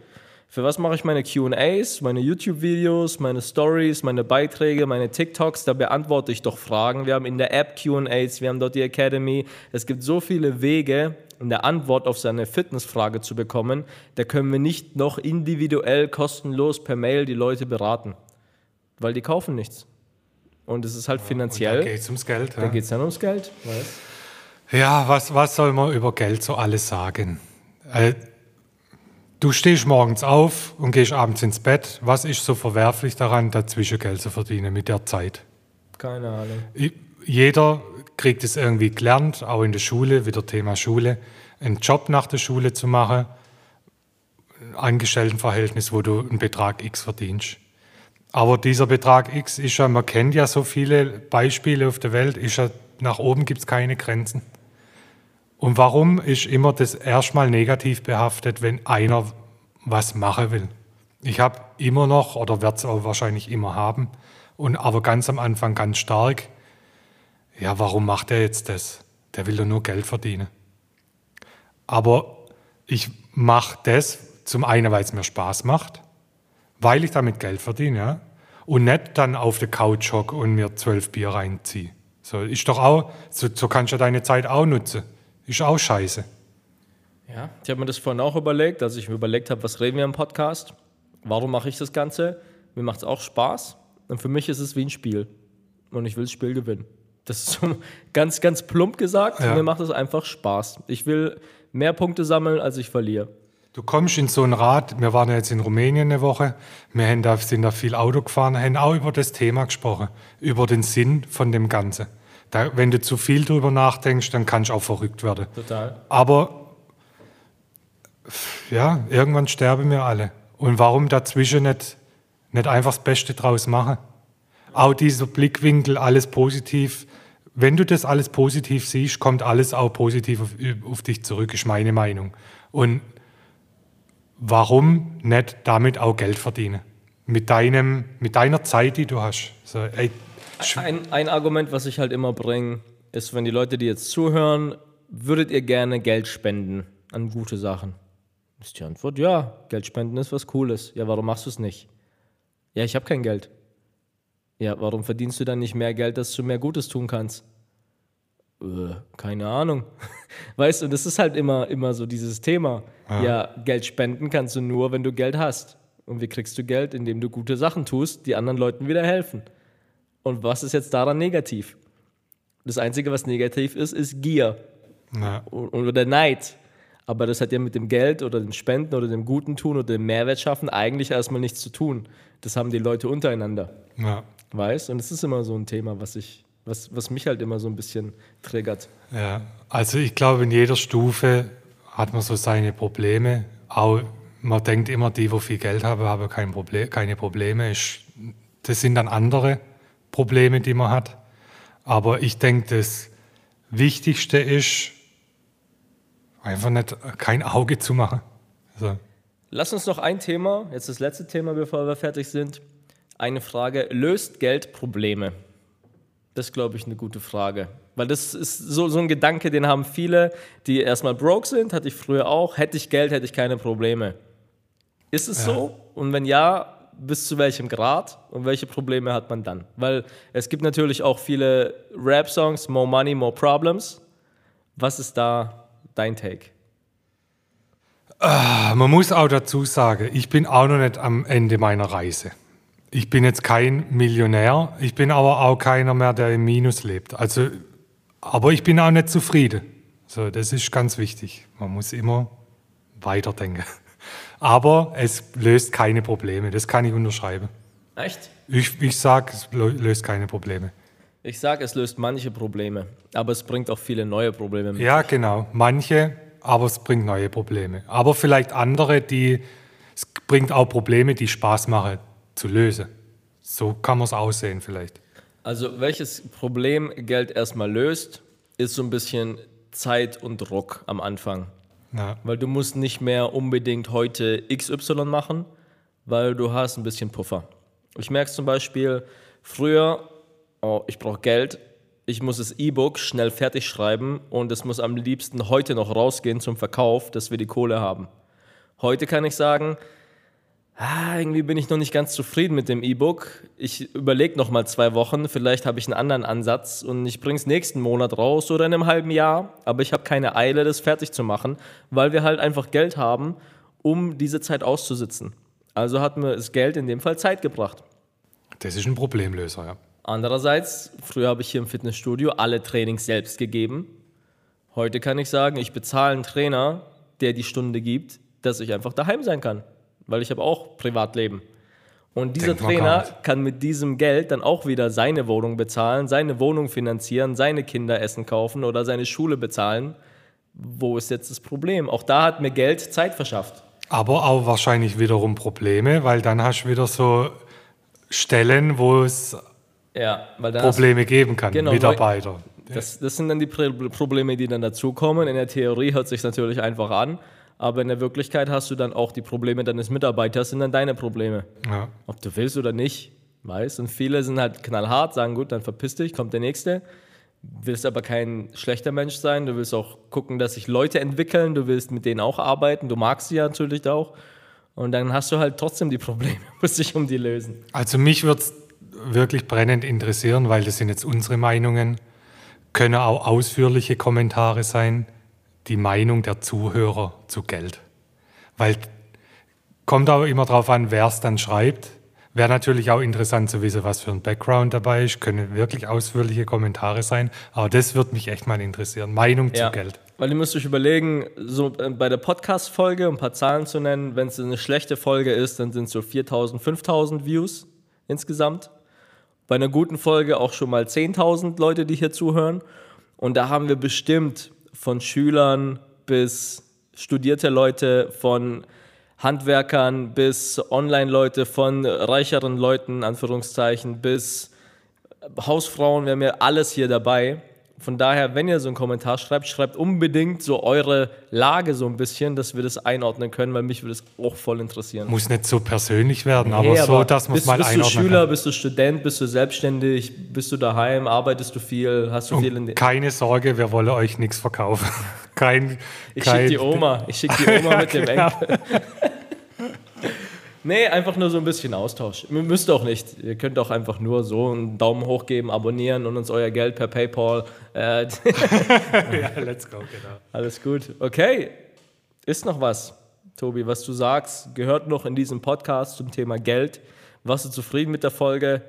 für was mache ich meine QAs, meine YouTube-Videos, meine Stories, meine Beiträge, meine TikToks? Da beantworte ich doch Fragen. Wir haben in der App QAs, wir haben dort die Academy. Es gibt so viele Wege, eine Antwort auf seine Fitnessfrage zu bekommen. Da können wir nicht noch individuell kostenlos per Mail die Leute beraten, weil die kaufen nichts. Und es ist halt Und da finanziell, geht es ums Geld. da Ja, geht es dann ums Geld. Weißt? Ja was, was soll man über Geld so alles sagen? Äh, du stehst morgens auf und gehst abends ins Bett. Was ist so verwerflich daran, dazwischen Geld zu verdienen mit der Zeit? Keine Ahnung. Jeder kriegt es irgendwie gelernt, auch in der Schule, wieder Thema Schule, einen Job nach der Schule zu machen, ein Angestelltenverhältnis, wo du einen Betrag X verdienst. Aber dieser Betrag X ist ja, man kennt ja so viele Beispiele auf der Welt, ist ja, nach oben gibt es keine Grenzen. Und warum ist immer das erstmal negativ behaftet, wenn einer was machen will? Ich habe immer noch, oder werde es auch wahrscheinlich immer haben, und aber ganz am Anfang ganz stark, ja, warum macht er jetzt das? Der will doch nur Geld verdienen. Aber ich mache das zum einen, weil es mir Spaß macht, weil ich damit Geld verdiene, ja. Und nicht dann auf der Couch hocke und mir zwölf Bier reinziehe. So, ist doch auch, so, so kannst du deine Zeit auch nutzen. Ist auch scheiße. Ja, ich habe mir das vorhin auch überlegt, als ich mir überlegt habe, was reden wir im Podcast? Warum mache ich das Ganze? Mir macht es auch Spaß. Und für mich ist es wie ein Spiel. Und ich will das Spiel gewinnen. Das ist so ganz, ganz plump gesagt. Ja. Mir macht es einfach Spaß. Ich will mehr Punkte sammeln, als ich verliere. Du kommst in so ein Rad, wir waren ja jetzt in Rumänien eine Woche, wir da, sind da viel Auto gefahren, haben auch über das Thema gesprochen, über den Sinn von dem Ganzen. Da, wenn du zu viel drüber nachdenkst, dann kannst du auch verrückt werden. Total. Aber ja, irgendwann sterben wir alle. Und warum dazwischen nicht, nicht einfach das Beste draus machen? Auch dieser Blickwinkel, alles positiv. Wenn du das alles positiv siehst, kommt alles auch positiv auf, auf dich zurück, ist meine Meinung. Und warum nicht damit auch Geld verdienen? Mit, deinem, mit deiner Zeit, die du hast. So, ey, Ein, ein Argument, was ich halt immer bringe, ist, wenn die Leute, die jetzt zuhören, würdet ihr gerne Geld spenden an gute Sachen? Ist die Antwort, ja, Geld spenden ist was Cooles. Ja, warum machst du es nicht? Ja, ich habe kein Geld. Ja, warum verdienst du dann nicht mehr Geld, dass du mehr Gutes tun kannst? Äh, keine Ahnung. Weißt du, das ist halt immer, immer so dieses Thema. Ja. Geld spenden kannst du nur, wenn du Geld hast. Und wie kriegst du Geld? Indem du gute Sachen tust, die anderen Leuten wieder helfen. Und was ist jetzt daran negativ? Das Einzige, was negativ ist, ist Gier ja. oder Neid. Aber das hat ja mit dem Geld oder dem Spenden oder dem Guten tun oder dem Mehrwert schaffen eigentlich erstmal nichts zu tun. Das haben die Leute untereinander. Ja. Weißt? Und es ist immer so ein Thema, was ich, was, was mich halt immer so ein bisschen triggert. Ja, also ich glaube, in jeder Stufe hat man so seine Probleme. Auch man denkt immer, die, wo viel Geld haben, haben kein Problem, keine Probleme. Das sind dann andere Probleme, die man hat. Aber ich denke, das Wichtigste ist, einfach nicht kein Auge zu machen. Also, Lass uns noch ein Thema, jetzt das letzte Thema, bevor wir fertig sind. Eine Frage: Löst Geld Probleme? Das ist, glaube ich, eine gute Frage. Weil das ist so, so ein Gedanke, den haben viele, die erstmal broke sind, hatte ich früher auch. Hätte ich Geld, hätte ich keine Probleme. Ist es so? Und wenn ja, bis zu welchem Grad? Und welche Probleme hat man dann? Weil es gibt natürlich auch viele Rap-Songs, More Money, More Problems. Was ist da dein Take? man muss auch dazu sagen, ich bin auch noch nicht am Ende meiner Reise. Ich bin jetzt kein Millionär, ich bin aber auch keiner mehr, der im Minus lebt. Also, aber ich bin auch nicht zufrieden. So, das ist ganz wichtig. Man muss immer weiterdenken. Aber es löst keine Probleme. Das kann ich unterschreiben. Echt? Ich, ich sage, es lö- löst keine Probleme. Ich sage, es löst manche Probleme, aber es bringt auch viele neue Probleme mit. Ja, genau. Manche, aber es bringt neue Probleme. Aber vielleicht andere, die es bringt auch Probleme, die Spaß machen zu lösen. So kann man es aussehen vielleicht. Also welches Problem Geld erstmal löst, ist so ein bisschen Zeit und Druck am Anfang. Ja, Weil du musst nicht mehr unbedingt heute XY machen, weil du hast ein bisschen Puffer. Ich merke zum Beispiel, früher, oh, ich brauche Geld, ich muss das E-Book schnell fertig schreiben und es muss am liebsten heute noch rausgehen zum Verkauf, dass wir die Kohle haben. Heute kann ich sagen, ah, irgendwie bin ich noch nicht ganz zufrieden mit dem E-Book. Ich überlege noch mal zwei Wochen, vielleicht habe ich einen anderen Ansatz und ich bringe es nächsten Monat raus oder in einem halben Jahr. Aber ich habe keine Eile, das fertig zu machen, weil wir halt einfach Geld haben, um diese Zeit auszusitzen. Also hat mir das Geld in dem Fall Zeit gebracht. das ist ein Problemlöser, ja. Andererseits, früher habe ich hier im Fitnessstudio alle Trainings selbst gegeben. Heute kann ich sagen, ich bezahle einen Trainer, der die Stunde gibt, dass ich einfach daheim sein kann, weil ich habe auch Privatleben. Und dieser gar Trainer kann mit diesem Geld dann auch wieder seine Wohnung bezahlen, seine Wohnung finanzieren, seine Kinder Essen kaufen oder seine Schule bezahlen. Wo ist jetzt das Problem? Auch da hat mir Geld Zeit verschafft. Aber auch wahrscheinlich wiederum Probleme, weil dann hast du wieder so Stellen, wo es Ja, dann hast Probleme geben kann, Genau, Mitarbeiter. Das, das sind dann die Pro- Probleme, die dann dazukommen. In der Theorie hört sich natürlich einfach an, aber in der Wirklichkeit hast du dann auch die Probleme deines Mitarbeiters, sind dann deine Probleme. Ja. Ob du willst oder nicht, weißt. Und viele sind halt knallhart, sagen, gut, dann verpiss dich, kommt der Nächste. willst aber kein schlechter Mensch sein. Du willst auch gucken, dass sich Leute entwickeln. Du willst mit denen auch arbeiten. Du magst sie ja natürlich auch. Und dann hast du halt trotzdem die Probleme, musst dich um die lösen. Also mich würde es wirklich brennend interessieren, weil das sind jetzt unsere Meinungen, können auch ausführliche Kommentare sein, die Meinung der Zuhörer zu Geld. Weil kommt auch immer darauf an, wer es dann schreibt. Wäre natürlich auch interessant zu wissen, was für ein Background dabei ist. Können wirklich ausführliche Kommentare sein. Aber das würde mich echt mal interessieren. Meinung Ja. zu Geld. Weil ihr müsst euch überlegen, so äh, bei der Podcast-Folge, um ein paar Zahlen zu nennen, wenn es eine schlechte Folge ist, dann sind es so 4000, 5000 Views insgesamt. Bei einer guten Folge auch schon mal 10.000 Leute, die hier zuhören. Und da haben wir bestimmt von Schülern bis studierte Leute, von Handwerkern bis Online-Leute, von reicheren Leuten, Anführungszeichen, bis Hausfrauen, wir haben ja alles hier dabei. Von daher, wenn ihr so einen Kommentar schreibt, schreibt unbedingt so eure Lage so ein bisschen, dass wir das einordnen können, weil mich würde es auch voll interessieren. Muss nicht so persönlich werden, aber Hey, so, dass man es bist, mal bist du einordnen Schüler, kann. bist du Student, bist du selbstständig, bist du daheim, arbeitest du viel, hast du viel in Und den... keine Sorge, wir wollen euch nichts verkaufen. Kein, Ich schicke die Oma, ich schicke die Oma mit dem. Enkel. Nee, einfach nur so ein bisschen Austausch. Ihr müsst auch nicht. Ihr könnt auch einfach nur so einen Daumen hoch geben, abonnieren und uns euer Geld per PayPal. Äh, Ja, let's go, genau. alles gut. Okay. Ist noch was, Tobi, was du sagst, gehört noch in diesem Podcast zum Thema Geld. Warst du zufrieden mit der Folge?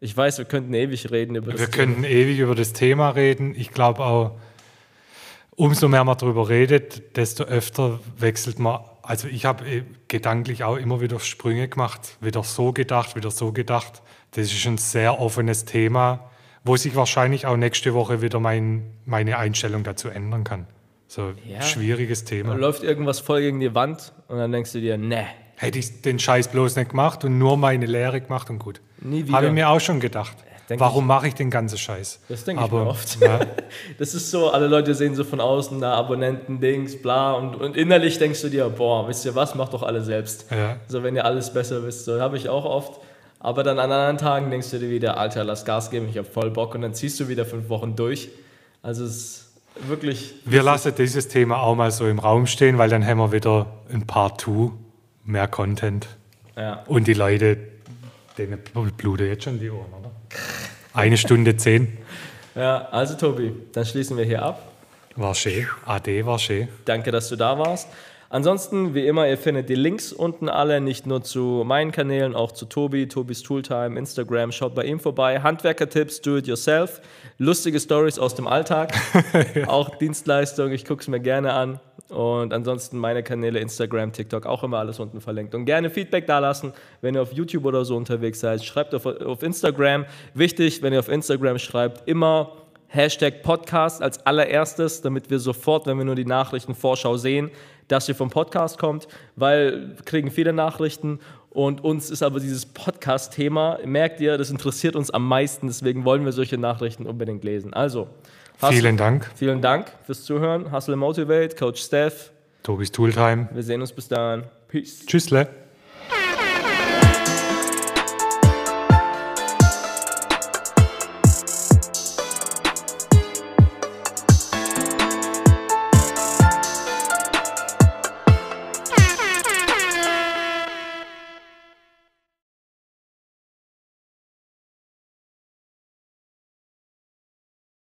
Ich weiß, wir könnten ewig reden über das Wir Thema. könnten ewig über das Thema reden. Ich glaube auch, umso mehr man darüber redet, desto öfter wechselt man. Also ich habe eh gedanklich auch immer wieder Sprünge gemacht, wieder so gedacht, wieder so gedacht. Das ist ein sehr offenes Thema, wo sich wahrscheinlich auch nächste Woche wieder mein, meine Einstellung dazu ändern kann. So Ja. schwieriges Thema. Dann läuft irgendwas voll gegen die Wand und dann denkst du dir, ne, Hätte ich den Scheiß bloß nicht gemacht und nur meine Lehre gemacht und gut. Nie wieder. Habe ich mir auch schon gedacht. Denk Warum mache ich den ganzen Scheiß? Das denke ich mir oft. Ja, Das ist so, alle Leute sehen so von außen, na, Abonnenten, Dings, bla. Und, und innerlich denkst du dir, boah, wisst ihr was, macht doch alle selbst. Ja. So, wenn ihr alles besser wisst, so habe ich auch oft. Aber dann an anderen Tagen denkst du dir wieder, Alter, lass Gas geben, ich habe voll Bock. Und dann ziehst du wieder fünf Wochen durch. Also es ist wirklich, Wir lassen dieses Thema auch mal so im Raum stehen, weil dann haben wir wieder ein Part 2, mehr Content. ja. Und die Leute, denen bluten jetzt schon die Ohren, oder? Eine Stunde zehn. Ja, also Tobi, dann schließen wir hier ab. War schön. AD war schön. Danke, dass du da warst. Ansonsten, wie immer, ihr findet die Links unten alle, nicht nur zu meinen Kanälen, auch zu Tobi, Tobis Tooltime, Instagram, schaut bei ihm vorbei. Handwerker-Tipps, do it yourself, lustige Stories aus dem Alltag, auch Dienstleistung, ich gucke es mir gerne an. Und ansonsten meine Kanäle, Instagram, TikTok, auch immer alles unten verlinkt. Und gerne Feedback dalassen, wenn ihr auf YouTube oder so unterwegs seid. Schreibt auf, auf Instagram. Wichtig, wenn ihr auf Instagram schreibt, immer Hashtag Podcast als allererstes, damit wir sofort, wenn wir nur die Nachrichtenvorschau sehen, dass ihr vom Podcast kommt, weil wir kriegen viele Nachrichten und uns ist aber dieses Podcast-Thema, merkt ihr, das interessiert uns am meisten, deswegen wollen wir solche Nachrichten unbedingt lesen. Also, Hustle- Vielen Dank. vielen Dank fürs Zuhören. Hustle Motivate, Coach Steph. Tobis Tooltime. Wir sehen uns bis dahin. Peace. Tschüssle.